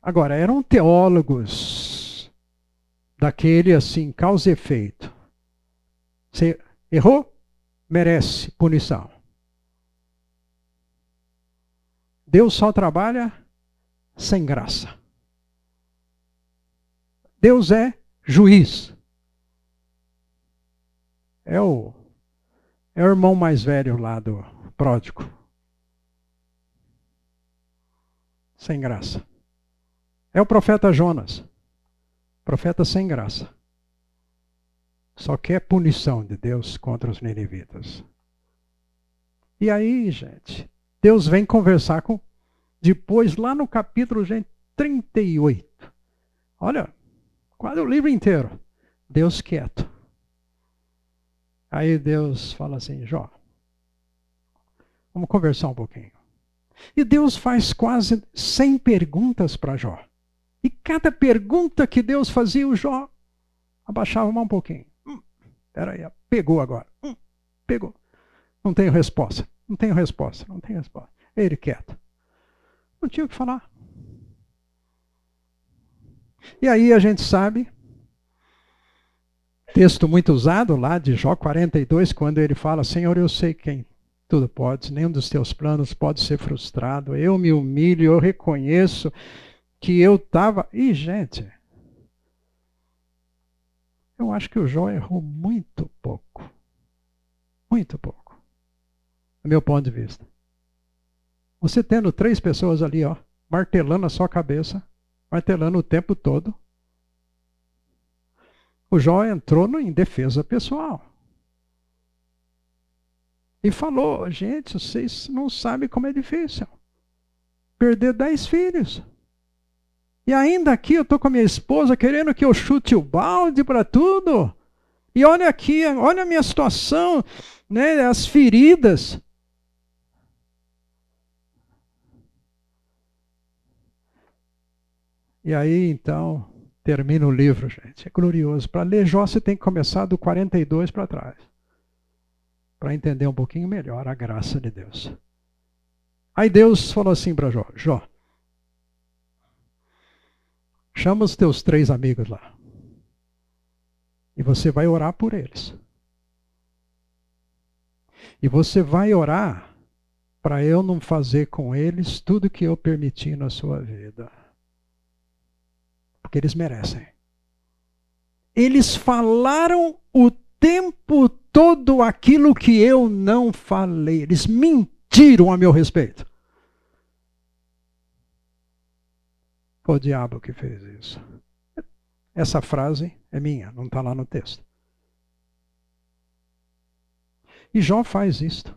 Agora, eram teólogos daquele assim, causa e efeito. Você errou? Merece punição. Deus só trabalha sem graça. Deus é juiz é o, é o irmão mais velho lá do pródigo. Sem graça. É o profeta Jonas. Profeta sem graça. Só que é punição de Deus contra os ninivitas. E aí, gente, Deus vem conversar com. Depois, lá no capítulo gente, 38. Olha, quase o livro inteiro. Deus quieto. Aí Deus fala assim: Jó, vamos conversar um pouquinho. E Deus faz quase 100 perguntas para Jó. E cada pergunta que Deus fazia, o Jó abaixava um pouquinho. Hum, peraí, pegou agora. Hum, pegou. Não tenho resposta. Não tenho resposta. Não tenho resposta. Ele quieto. Não tinha o que falar. E aí a gente sabe texto muito usado lá de Jó 42, quando ele fala: Senhor, eu sei quem Tudo pode, nenhum dos teus planos pode ser frustrado. Eu me humilho, eu reconheço que eu estava. E, gente, eu acho que o Jó errou muito pouco. Muito pouco. Do meu ponto de vista. Você tendo três pessoas ali, ó, martelando a sua cabeça, martelando o tempo todo. O Jó entrou em defesa pessoal. E falou: gente, vocês não sabem como é difícil perder dez filhos. E ainda aqui eu estou com a minha esposa querendo que eu chute o balde para tudo. E olha aqui, olha a minha situação, né, as feridas. E aí, então, termina o livro, gente. É glorioso. Para ler Jó, você tem que começar do 42 para trás. Para entender um pouquinho melhor a graça de Deus. Aí Deus falou assim para Jó: Jó, chama os teus três amigos lá. E você vai orar por eles. E você vai orar para eu não fazer com eles tudo que eu permiti na sua vida porque eles merecem. Eles falaram o tempo todo aquilo que eu não falei. Eles mentiram a meu respeito. Foi o diabo que fez isso. Essa frase é minha, não está lá no texto. E Jó faz isto.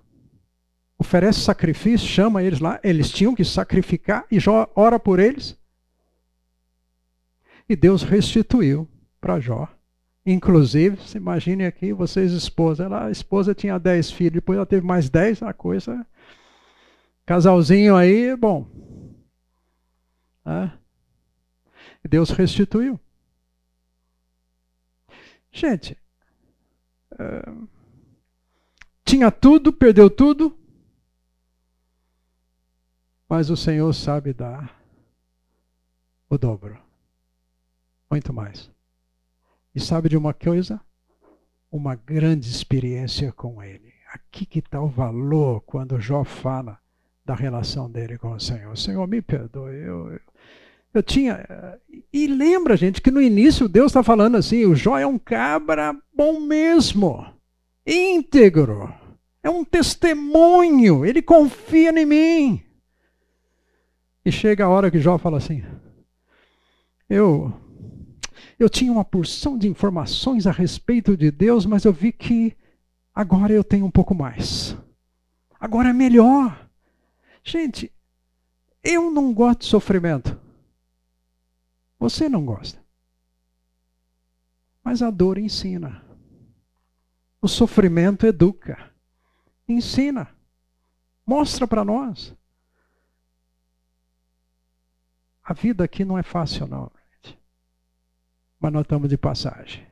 Oferece sacrifício, chama eles lá, eles tinham que sacrificar, e Jó ora por eles. E Deus restituiu para Jó. Inclusive, se imagine aqui, vocês esposa. Ela, a esposa tinha dez filhos, depois ela teve mais dez, a coisa. Casalzinho aí, bom. É. Deus restituiu. Gente, é, tinha tudo, perdeu tudo, mas o Senhor sabe dar o dobro muito mais. E sabe de uma coisa? Uma grande experiência com Ele. Aqui que está o valor quando Jó fala da relação dele com o Senhor. Senhor, me perdoe. Eu, eu, eu tinha. E lembra, gente, que no início Deus está falando assim: o Jó é um cabra bom mesmo, íntegro, é um testemunho, ele confia em mim. E chega a hora que Jó fala assim: eu eu tinha uma porção de informações a respeito de Deus, mas eu vi que agora eu tenho um pouco mais. Agora é melhor. Gente, eu não gosto de sofrimento. Você não gosta. Mas a dor ensina. O sofrimento educa. Ensina. Mostra para nós. A vida aqui não é fácil, não mas nós estamos de passagem.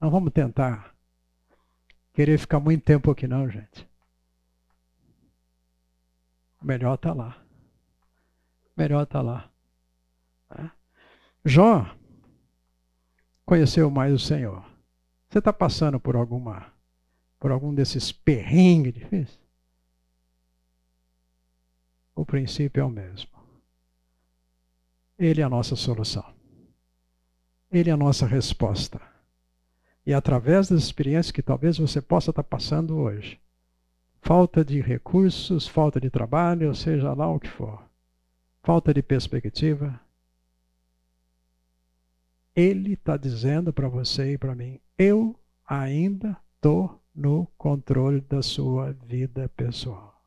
Não vamos tentar querer ficar muito tempo aqui, não, gente. Melhor está lá. Melhor está lá. É? Jó conheceu mais o Senhor. Você está passando por alguma, por algum desses perrengues difíceis? O princípio é o mesmo. Ele é a nossa solução. Ele é a nossa resposta. E através das experiências que talvez você possa estar passando hoje, falta de recursos, falta de trabalho, seja lá o que for, falta de perspectiva, Ele está dizendo para você e para mim: eu ainda estou no controle da sua vida pessoal.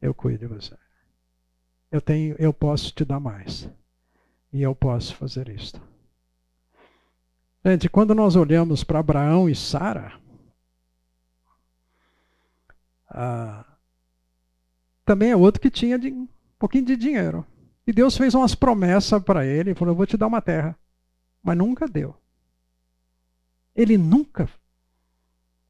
Eu cuido de você. Eu tenho, eu posso te dar mais. E eu posso fazer isto. Gente, quando nós olhamos para Abraão e Sara, ah, também é outro que tinha de, um pouquinho de dinheiro. E Deus fez umas promessas para ele, falou: Eu vou te dar uma terra. Mas nunca deu. Ele nunca.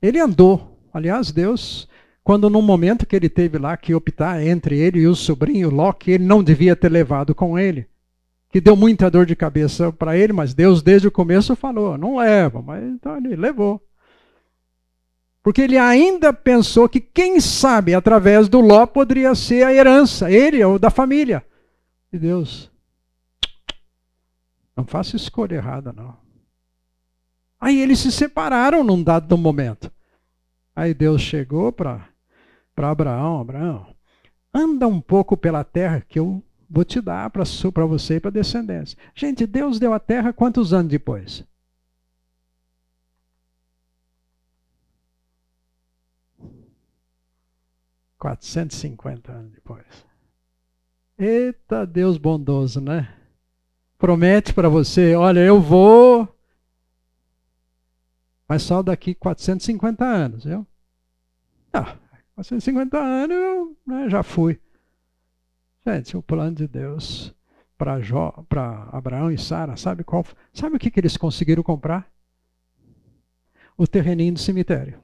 Ele andou. Aliás, Deus, quando no momento que ele teve lá que optar entre ele e o sobrinho Loki, ele não devia ter levado com ele que deu muita dor de cabeça para ele, mas Deus desde o começo falou: não leva, mas então ele levou. Porque ele ainda pensou que, quem sabe, através do Ló poderia ser a herança, ele ou da família. E Deus, não faça escolha errada, não. Aí eles se separaram num dado momento. Aí Deus chegou para Abraão: Abraão, anda um pouco pela terra que eu vou te dar para você e para a descendência. Gente, Deus deu a terra quantos anos depois? Quatrocentos e cinquenta anos depois. Eita Deus bondoso, né? Promete para você, olha, eu vou, mas só daqui 450 anos, viu? Ah, 450 anos eu né, já fui. Gente, o plano de Deus para Abraão e Sara, sabe qual? Sabe o que, que eles conseguiram comprar? O terreninho do cemitério.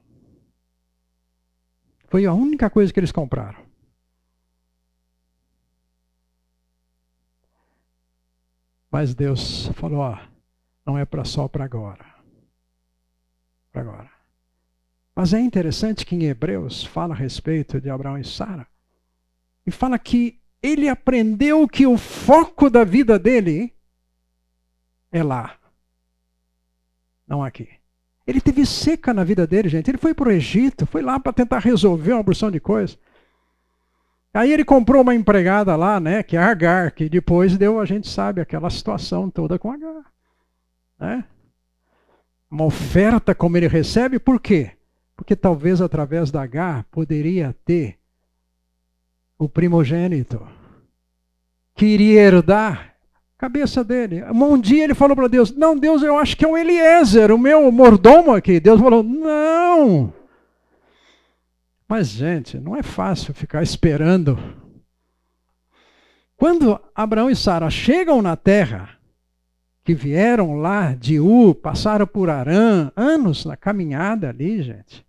Foi a única coisa que eles compraram. Mas Deus falou: ó, não é para só para agora. Para agora. Mas é interessante que em Hebreus fala a respeito de Abraão e Sara. E fala que ele aprendeu que o foco da vida dele é lá, não aqui. Ele teve seca na vida dele, gente. Ele foi para o Egito, foi lá para tentar resolver uma porção de coisas. Aí ele comprou uma empregada lá, né, que é Agar, que depois deu, a gente sabe, aquela situação toda com Agar. Né? Uma oferta como ele recebe, por quê? Porque talvez através da Agar poderia ter o primogênito, que iria herdar a cabeça dele. Um dia ele falou para Deus: Não, Deus, eu acho que é o Eliezer, o meu mordomo aqui. Deus falou: Não. Mas, gente, não é fácil ficar esperando. Quando Abraão e Sara chegam na terra, que vieram lá de U, passaram por Arã, anos na caminhada ali, gente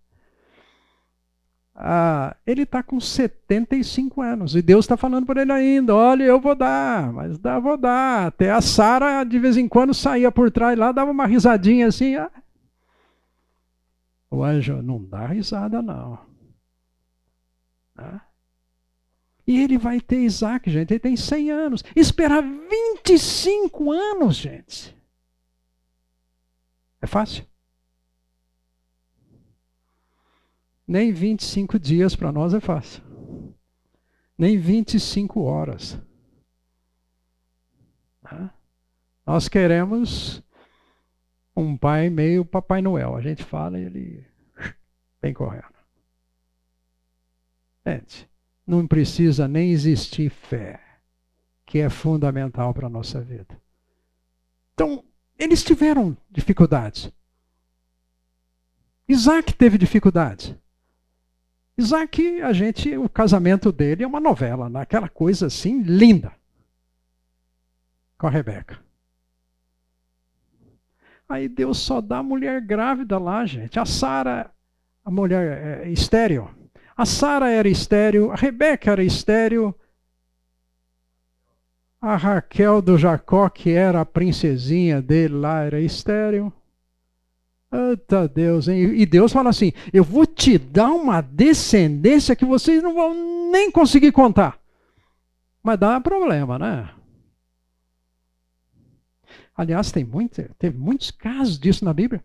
ah, ele está com 75 anos e Deus está falando para ele ainda: olha, eu vou dar, mas dá, vou dar. Até a Sara, de vez em quando, saía por trás lá, dava uma risadinha assim. Ah. O anjo não dá risada, não. Ah. E ele vai ter Isaac, gente. Ele tem 100 anos. Esperar 25 anos, gente. É fácil? Nem 25 dias para nós é fácil. Nem 25 horas. Nós queremos um pai meio Papai Noel. A gente fala e ele vem correndo. Gente, não precisa nem existir fé, que é fundamental para a nossa vida. Então, eles tiveram dificuldades. Isaac teve dificuldades. Isaac, a gente, o casamento dele é uma novela, naquela coisa assim linda. Com a Rebeca. Aí Deus só dá a mulher grávida lá, gente. A Sara, a mulher é, estéreo. A Sara era estéreo, a Rebeca era estéreo. A Raquel do Jacó, que era a princesinha dele lá, era estéreo. Eita Deus, hein? E Deus fala assim: eu vou te dar uma descendência que vocês não vão nem conseguir contar. Mas dá problema, né? Aliás, tem muito, teve muitos casos disso na Bíblia.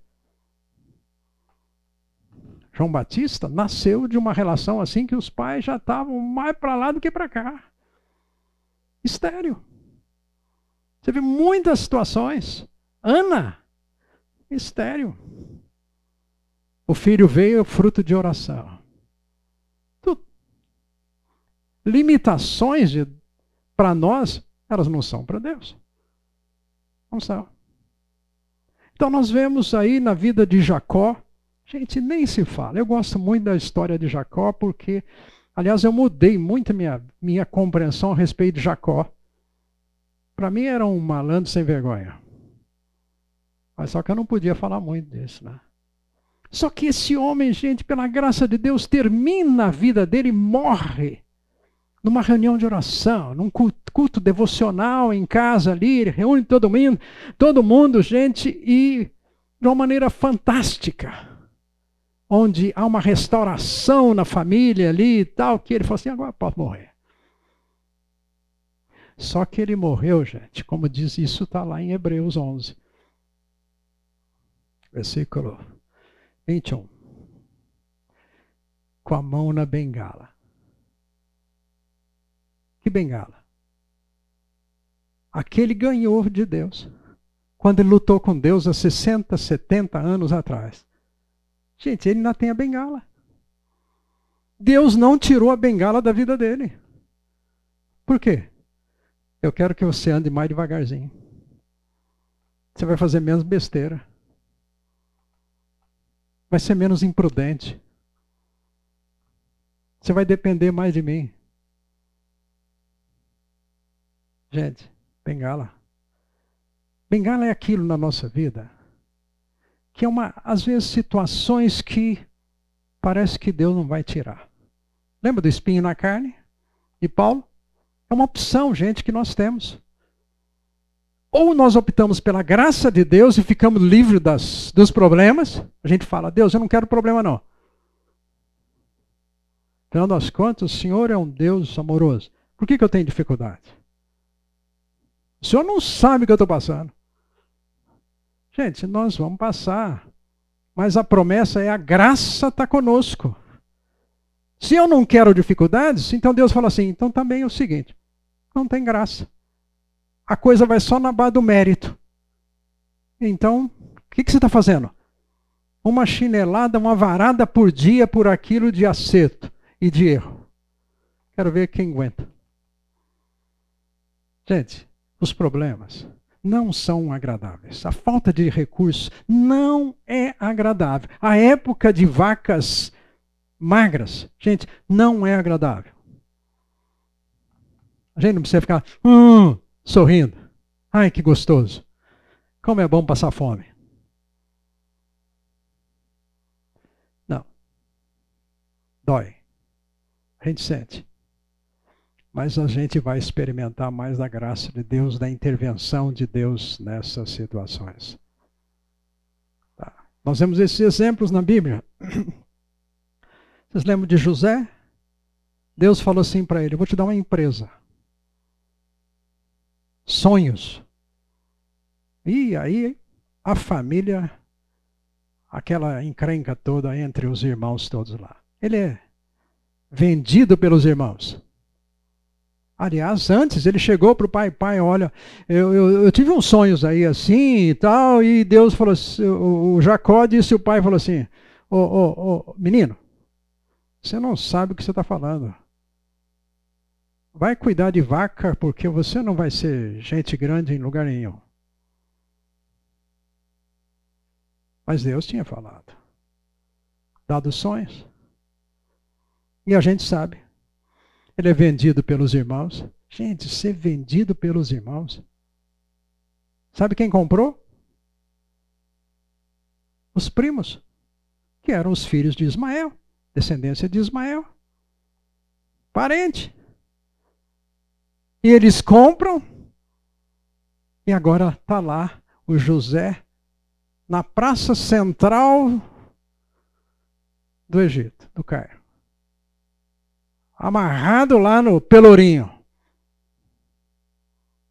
João Batista nasceu de uma relação assim que os pais já estavam mais para lá do que para cá. Estéreo. Teve muitas situações. Ana Mistério. O filho veio fruto de oração. Limitações para nós, elas não são para Deus. Não são. Então nós vemos aí na vida de Jacó, gente, nem se fala. Eu gosto muito da história de Jacó porque, aliás, eu mudei muito minha, minha compreensão a respeito de Jacó. Para mim era um malandro sem vergonha. Mas só que eu não podia falar muito disso, né? Só que esse homem, gente, pela graça de Deus, termina a vida dele, morre numa reunião de oração, num culto, culto devocional em casa ali, ele reúne todo mundo, todo mundo, gente, e de uma maneira fantástica. onde há uma restauração na família ali e tal, que ele falou assim: agora pode morrer. Só que ele morreu, gente, como diz isso, está lá em Hebreus 11, versículo 21. Com a mão na bengala. Que bengala? Aquele ganhou de Deus. Quando ele lutou com Deus há 60, 70 anos atrás. Gente, ele ainda tem a bengala. Deus não tirou a bengala da vida dele. Por quê? Eu quero que você ande mais devagarzinho. Você vai fazer menos besteira. Vai ser menos imprudente. Você vai depender mais de mim. Gente, bengala. Bengala é aquilo na nossa vida que é uma, às vezes, situações que parece que Deus não vai tirar. Lembra do espinho na carne de Paulo? É uma opção, gente, que nós temos. Ou nós optamos pela graça de Deus e ficamos livres das, dos problemas. A gente fala, Deus, eu não quero problema não. Afinal das contas, o Senhor é um Deus amoroso. Por que, que eu tenho dificuldade? O Senhor não sabe o que eu estou passando. Gente, nós vamos passar. Mas a promessa é a graça está conosco. Se eu não quero dificuldades, então Deus fala assim: então também é o seguinte: não tem graça. A coisa vai só na base do mérito. Então, o que, que você está fazendo? Uma chinelada, uma varada por dia por aquilo de acerto e de erro. Quero ver quem aguenta. Gente, os problemas não são agradáveis. A falta de recursos não é agradável. A época de vacas magras, gente, não é agradável. A gente não precisa ficar hum, sorrindo. Ai, que gostoso. Como é bom passar fome. Não. Dói. A gente sente. Mas a gente vai experimentar mais da graça de Deus, da intervenção de Deus nessas situações. Tá. Nós vemos esses exemplos na Bíblia. Vocês lembram de José? Deus falou assim para ele: Eu vou te dar uma empresa sonhos. E aí a família, aquela encrenca toda entre os irmãos todos lá. Ele é vendido pelos irmãos. Aliás, antes ele chegou para o pai, pai, olha, eu, eu, eu, tive uns sonhos aí assim e tal, e Deus falou assim, o, o Jacó disse, o pai falou assim, ô, ô, ô, menino, você não sabe o que você está falando. Vai cuidar de vaca, porque você não vai ser gente grande em lugar nenhum. Mas Deus tinha falado. Dado sonhos. E a gente sabe. Ele é vendido pelos irmãos. Gente, ser vendido pelos irmãos. Sabe quem comprou? Os primos, que eram os filhos de Ismael, descendência de Ismael. Parente. E eles compram, e agora está lá o José na praça central do Egito, do Cairo. Amarrado lá no Pelourinho.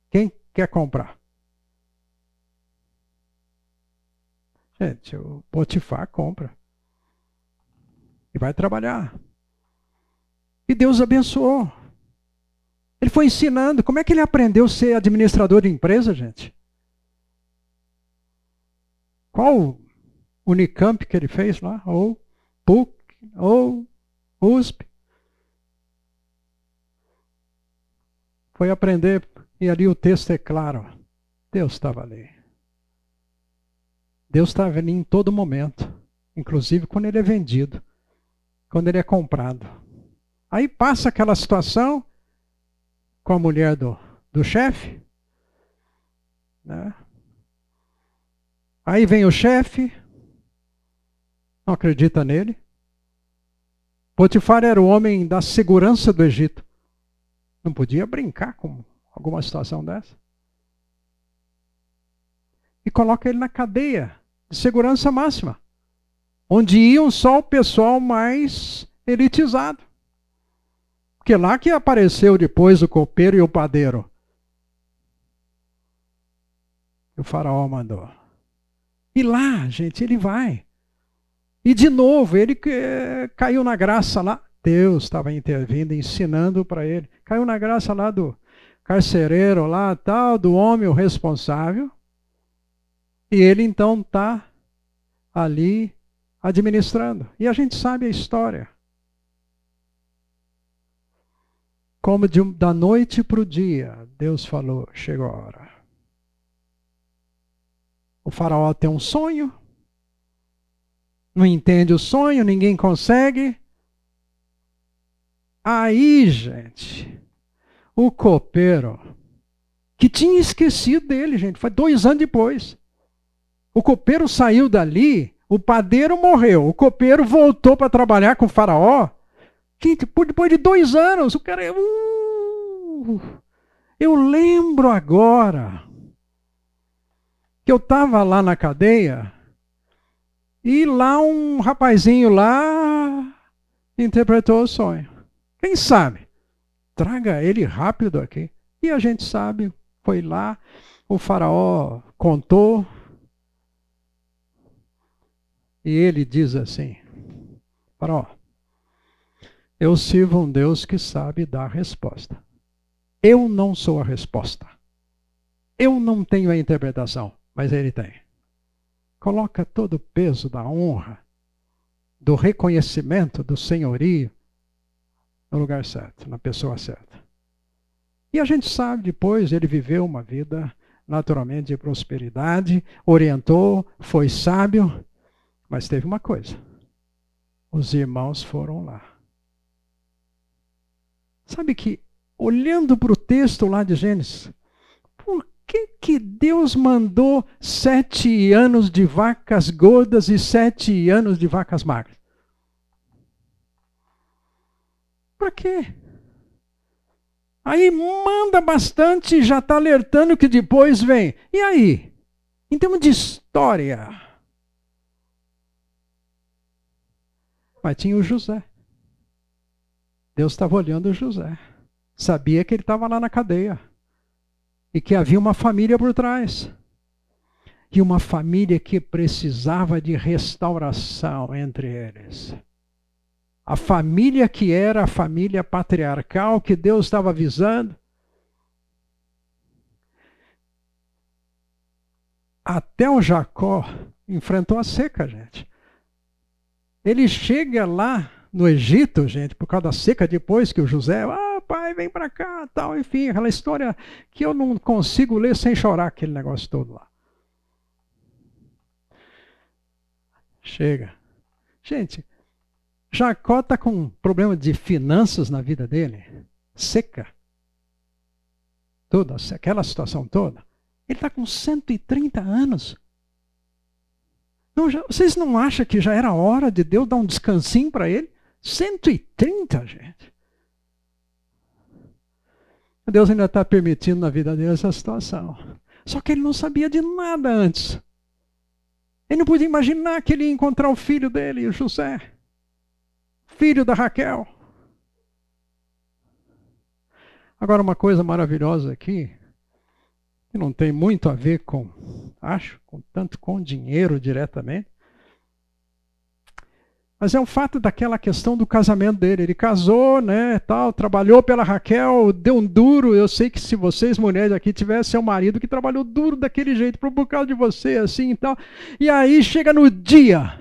Quem quer comprar? Gente, o Potifar compra. E vai trabalhar. E Deus abençoou. Ele foi ensinando. Como é que ele aprendeu a ser administrador de empresa, gente? Qual Unicamp que ele fez lá? Ou PUC? Ou USP? Foi aprender, e ali o texto é claro. Deus estava ali. Deus estava ali em todo momento. Inclusive quando ele é vendido. Quando ele é comprado. Aí passa aquela situação, com a mulher do, do chefe. Né? Aí vem o chefe, não acredita nele. Potifar era o homem da segurança do Egito. Não podia brincar com alguma situação dessa. E coloca ele na cadeia de segurança máxima. onde iam só o pessoal mais elitizado. Porque lá que apareceu depois o copeiro e o padeiro. O faraó mandou. E lá, gente, ele vai. E de novo, ele caiu na graça lá. Deus estava intervindo, ensinando para ele. Caiu na graça lá do carcereiro, lá tal, do homem o responsável. E ele então está ali administrando. E a gente sabe a história. Como de, da noite para o dia, Deus falou: chegou a hora. O faraó tem um sonho, não entende o sonho, ninguém consegue. Aí, gente, o copeiro, que tinha esquecido dele, gente, foi dois anos depois. O copeiro saiu dali, o padeiro morreu, o copeiro voltou para trabalhar com o faraó. Depois de dois anos, o cara. Uh, eu lembro agora que eu estava lá na cadeia e lá um rapazinho lá interpretou o sonho. Quem sabe? Traga ele rápido aqui. E a gente sabe, foi lá, o faraó contou. E ele diz assim: Faraó, eu sirvo um Deus que sabe dar resposta. Eu não sou a resposta. Eu não tenho a interpretação, mas ele tem. Coloca todo o peso da honra, do reconhecimento, do senhorio no lugar certo, na pessoa certa. E a gente sabe depois, ele viveu uma vida naturalmente de prosperidade, orientou, foi sábio, mas teve uma coisa: os irmãos foram lá. Sabe que, olhando para o texto lá de Gênesis, por que, que Deus mandou sete anos de vacas gordas e sete anos de vacas magras? Para quê? Aí manda bastante e já está alertando que depois vem. E aí? Em termos de história. Mas tinha o José. Deus estava olhando José. Sabia que ele estava lá na cadeia. E que havia uma família por trás. E uma família que precisava de restauração entre eles. A família que era a família patriarcal que Deus estava avisando. Até o Jacó enfrentou a seca, gente. Ele chega lá no Egito, gente, por causa da seca, depois que o José, ah, pai, vem para cá, tal, enfim, aquela história que eu não consigo ler sem chorar aquele negócio todo lá. Chega. Gente, Jacó está com um problema de finanças na vida dele, seca. Toda aquela situação toda. Ele está com 130 anos. Não, já, vocês não acham que já era hora de Deus dar um descansinho para ele? 130, gente. Deus ainda está permitindo na vida dele essa situação. Só que ele não sabia de nada antes. Ele não podia imaginar que ele ia encontrar o filho dele, o José, filho da Raquel. Agora, uma coisa maravilhosa aqui, que não tem muito a ver com, acho, com tanto com dinheiro diretamente, mas é um fato daquela questão do casamento dele. Ele casou, né, tal, trabalhou pela Raquel, deu um duro. Eu sei que se vocês mulheres aqui tivessem um marido que trabalhou duro daquele jeito por causa de você, assim e tal. E aí chega no dia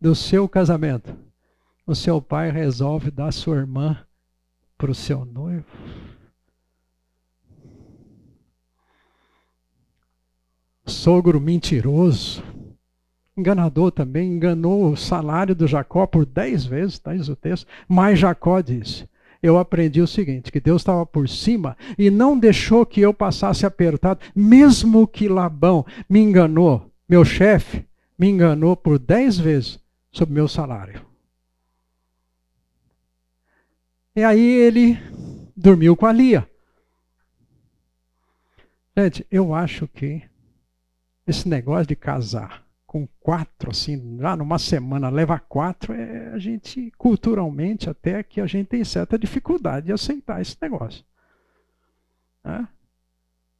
do seu casamento. O seu pai resolve dar sua irmã para o seu noivo. Sogro mentiroso enganador também, enganou o salário do Jacó por dez vezes, está o texto. Mas Jacó disse: Eu aprendi o seguinte: que Deus estava por cima e não deixou que eu passasse apertado, mesmo que Labão me enganou, meu chefe me enganou por dez vezes sobre meu salário. E aí ele dormiu com a Lia. Gente, eu acho que esse negócio de casar com quatro, assim, já numa semana leva quatro, é, a gente, culturalmente, até que a gente tem certa dificuldade de aceitar esse negócio. Né?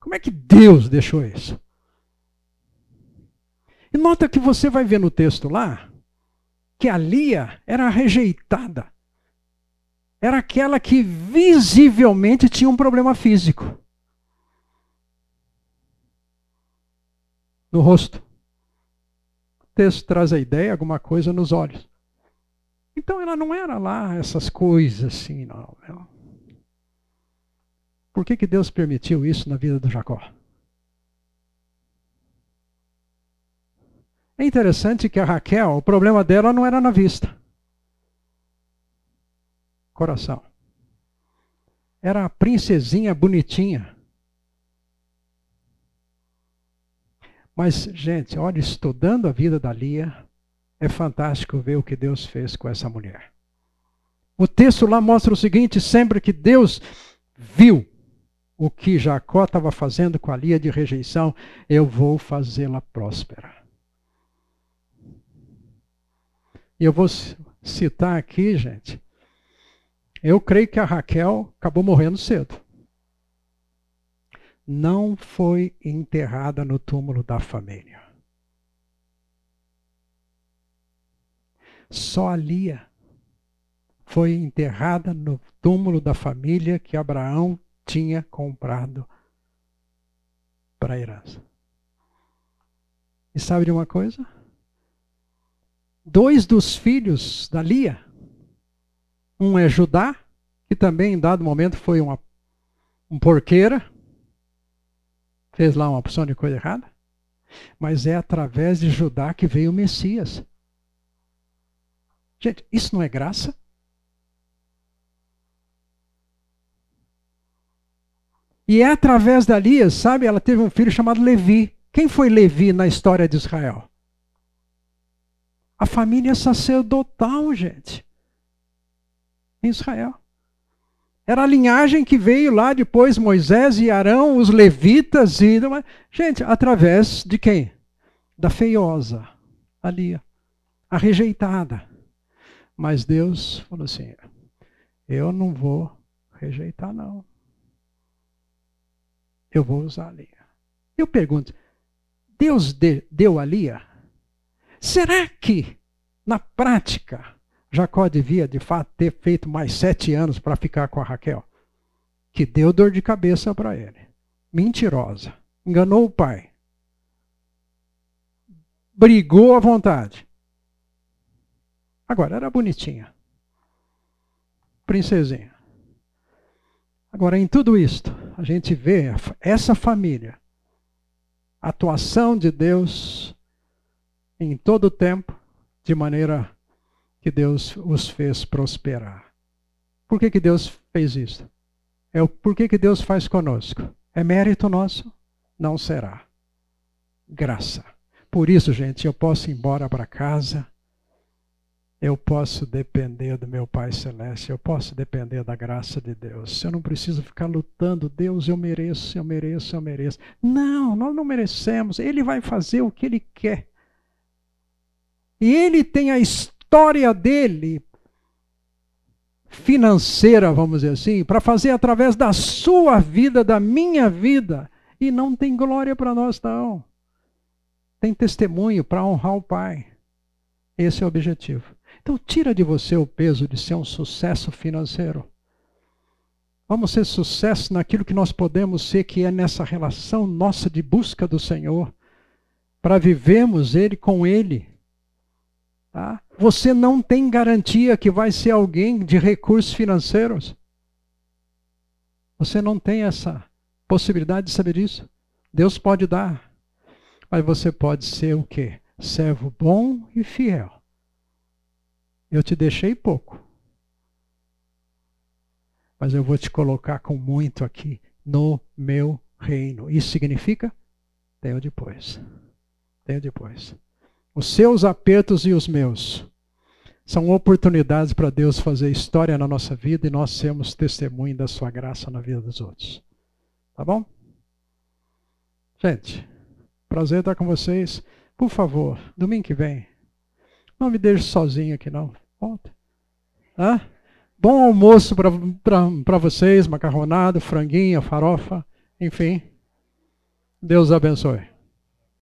Como é que Deus deixou isso? E nota que você vai ver no texto lá que a Lia era rejeitada. Era aquela que visivelmente tinha um problema físico. No rosto. Texto traz a ideia, alguma coisa nos olhos. Então ela não era lá essas coisas assim, não. Por que, que Deus permitiu isso na vida do Jacó? É interessante que a Raquel, o problema dela não era na vista. Coração. Era a princesinha bonitinha. Mas, gente, olha, estudando a vida da Lia, é fantástico ver o que Deus fez com essa mulher. O texto lá mostra o seguinte: sempre que Deus viu o que Jacó estava fazendo com a Lia de rejeição, eu vou fazê-la próspera. E eu vou citar aqui, gente. Eu creio que a Raquel acabou morrendo cedo. Não foi enterrada no túmulo da família. Só a Lia foi enterrada no túmulo da família que Abraão tinha comprado para a herança. E sabe de uma coisa? dois dos filhos da Lia. Um é Judá, que também em dado momento foi uma um porqueira, fez lá uma opção de coisa errada. Mas é através de Judá que veio o Messias. Gente, isso não é graça? E é através da Lia, sabe? Ela teve um filho chamado Levi. Quem foi Levi na história de Israel? A família sacerdotal, gente. Em Israel. Era a linhagem que veio lá depois Moisés e Arão, os levitas e gente, através de quem? Da feiosa, ali, a rejeitada. Mas Deus falou assim: eu não vou rejeitar não. Eu vou usar a Lia. Eu pergunto: Deus deu a Lia? Será que, na prática, Jacó devia de fato ter feito mais sete anos para ficar com a Raquel? Que deu dor de cabeça para ele. Mentirosa. Enganou o pai. Brigou à vontade. Agora, era bonitinha. Princesinha. Agora, em tudo isto, a gente vê essa família, a atuação de Deus em todo o tempo, de maneira que Deus os fez prosperar. Por que, que Deus fez isso? É o por que, que Deus faz conosco? É mérito nosso? Não será. Graça. Por isso, gente, eu posso ir embora para casa, eu posso depender do meu Pai Celeste, eu posso depender da graça de Deus. Eu não preciso ficar lutando, Deus, eu mereço, eu mereço, eu mereço. Não, nós não merecemos. Ele vai fazer o que Ele quer. E ele tem a história dele financeira, vamos dizer assim, para fazer através da sua vida, da minha vida. E não tem glória para nós, não. Tem testemunho para honrar o Pai. Esse é o objetivo. Então, tira de você o peso de ser um sucesso financeiro. Vamos ser sucesso naquilo que nós podemos ser, que é nessa relação nossa de busca do Senhor, para vivermos Ele com Ele Tá? Você não tem garantia que vai ser alguém de recursos financeiros. Você não tem essa possibilidade de saber isso. Deus pode dar. Mas você pode ser o quê? Servo bom e fiel. Eu te deixei pouco. Mas eu vou te colocar com muito aqui no meu reino. Isso significa? Tenho depois. Tenho depois. Os seus apertos e os meus são oportunidades para Deus fazer história na nossa vida e nós sermos testemunho da sua graça na vida dos outros. Tá bom? Gente, prazer estar com vocês. Por favor, domingo que vem. Não me deixe sozinho aqui, não. Volta. Hã? Bom almoço para vocês, macarronado, franguinho, farofa, enfim. Deus abençoe.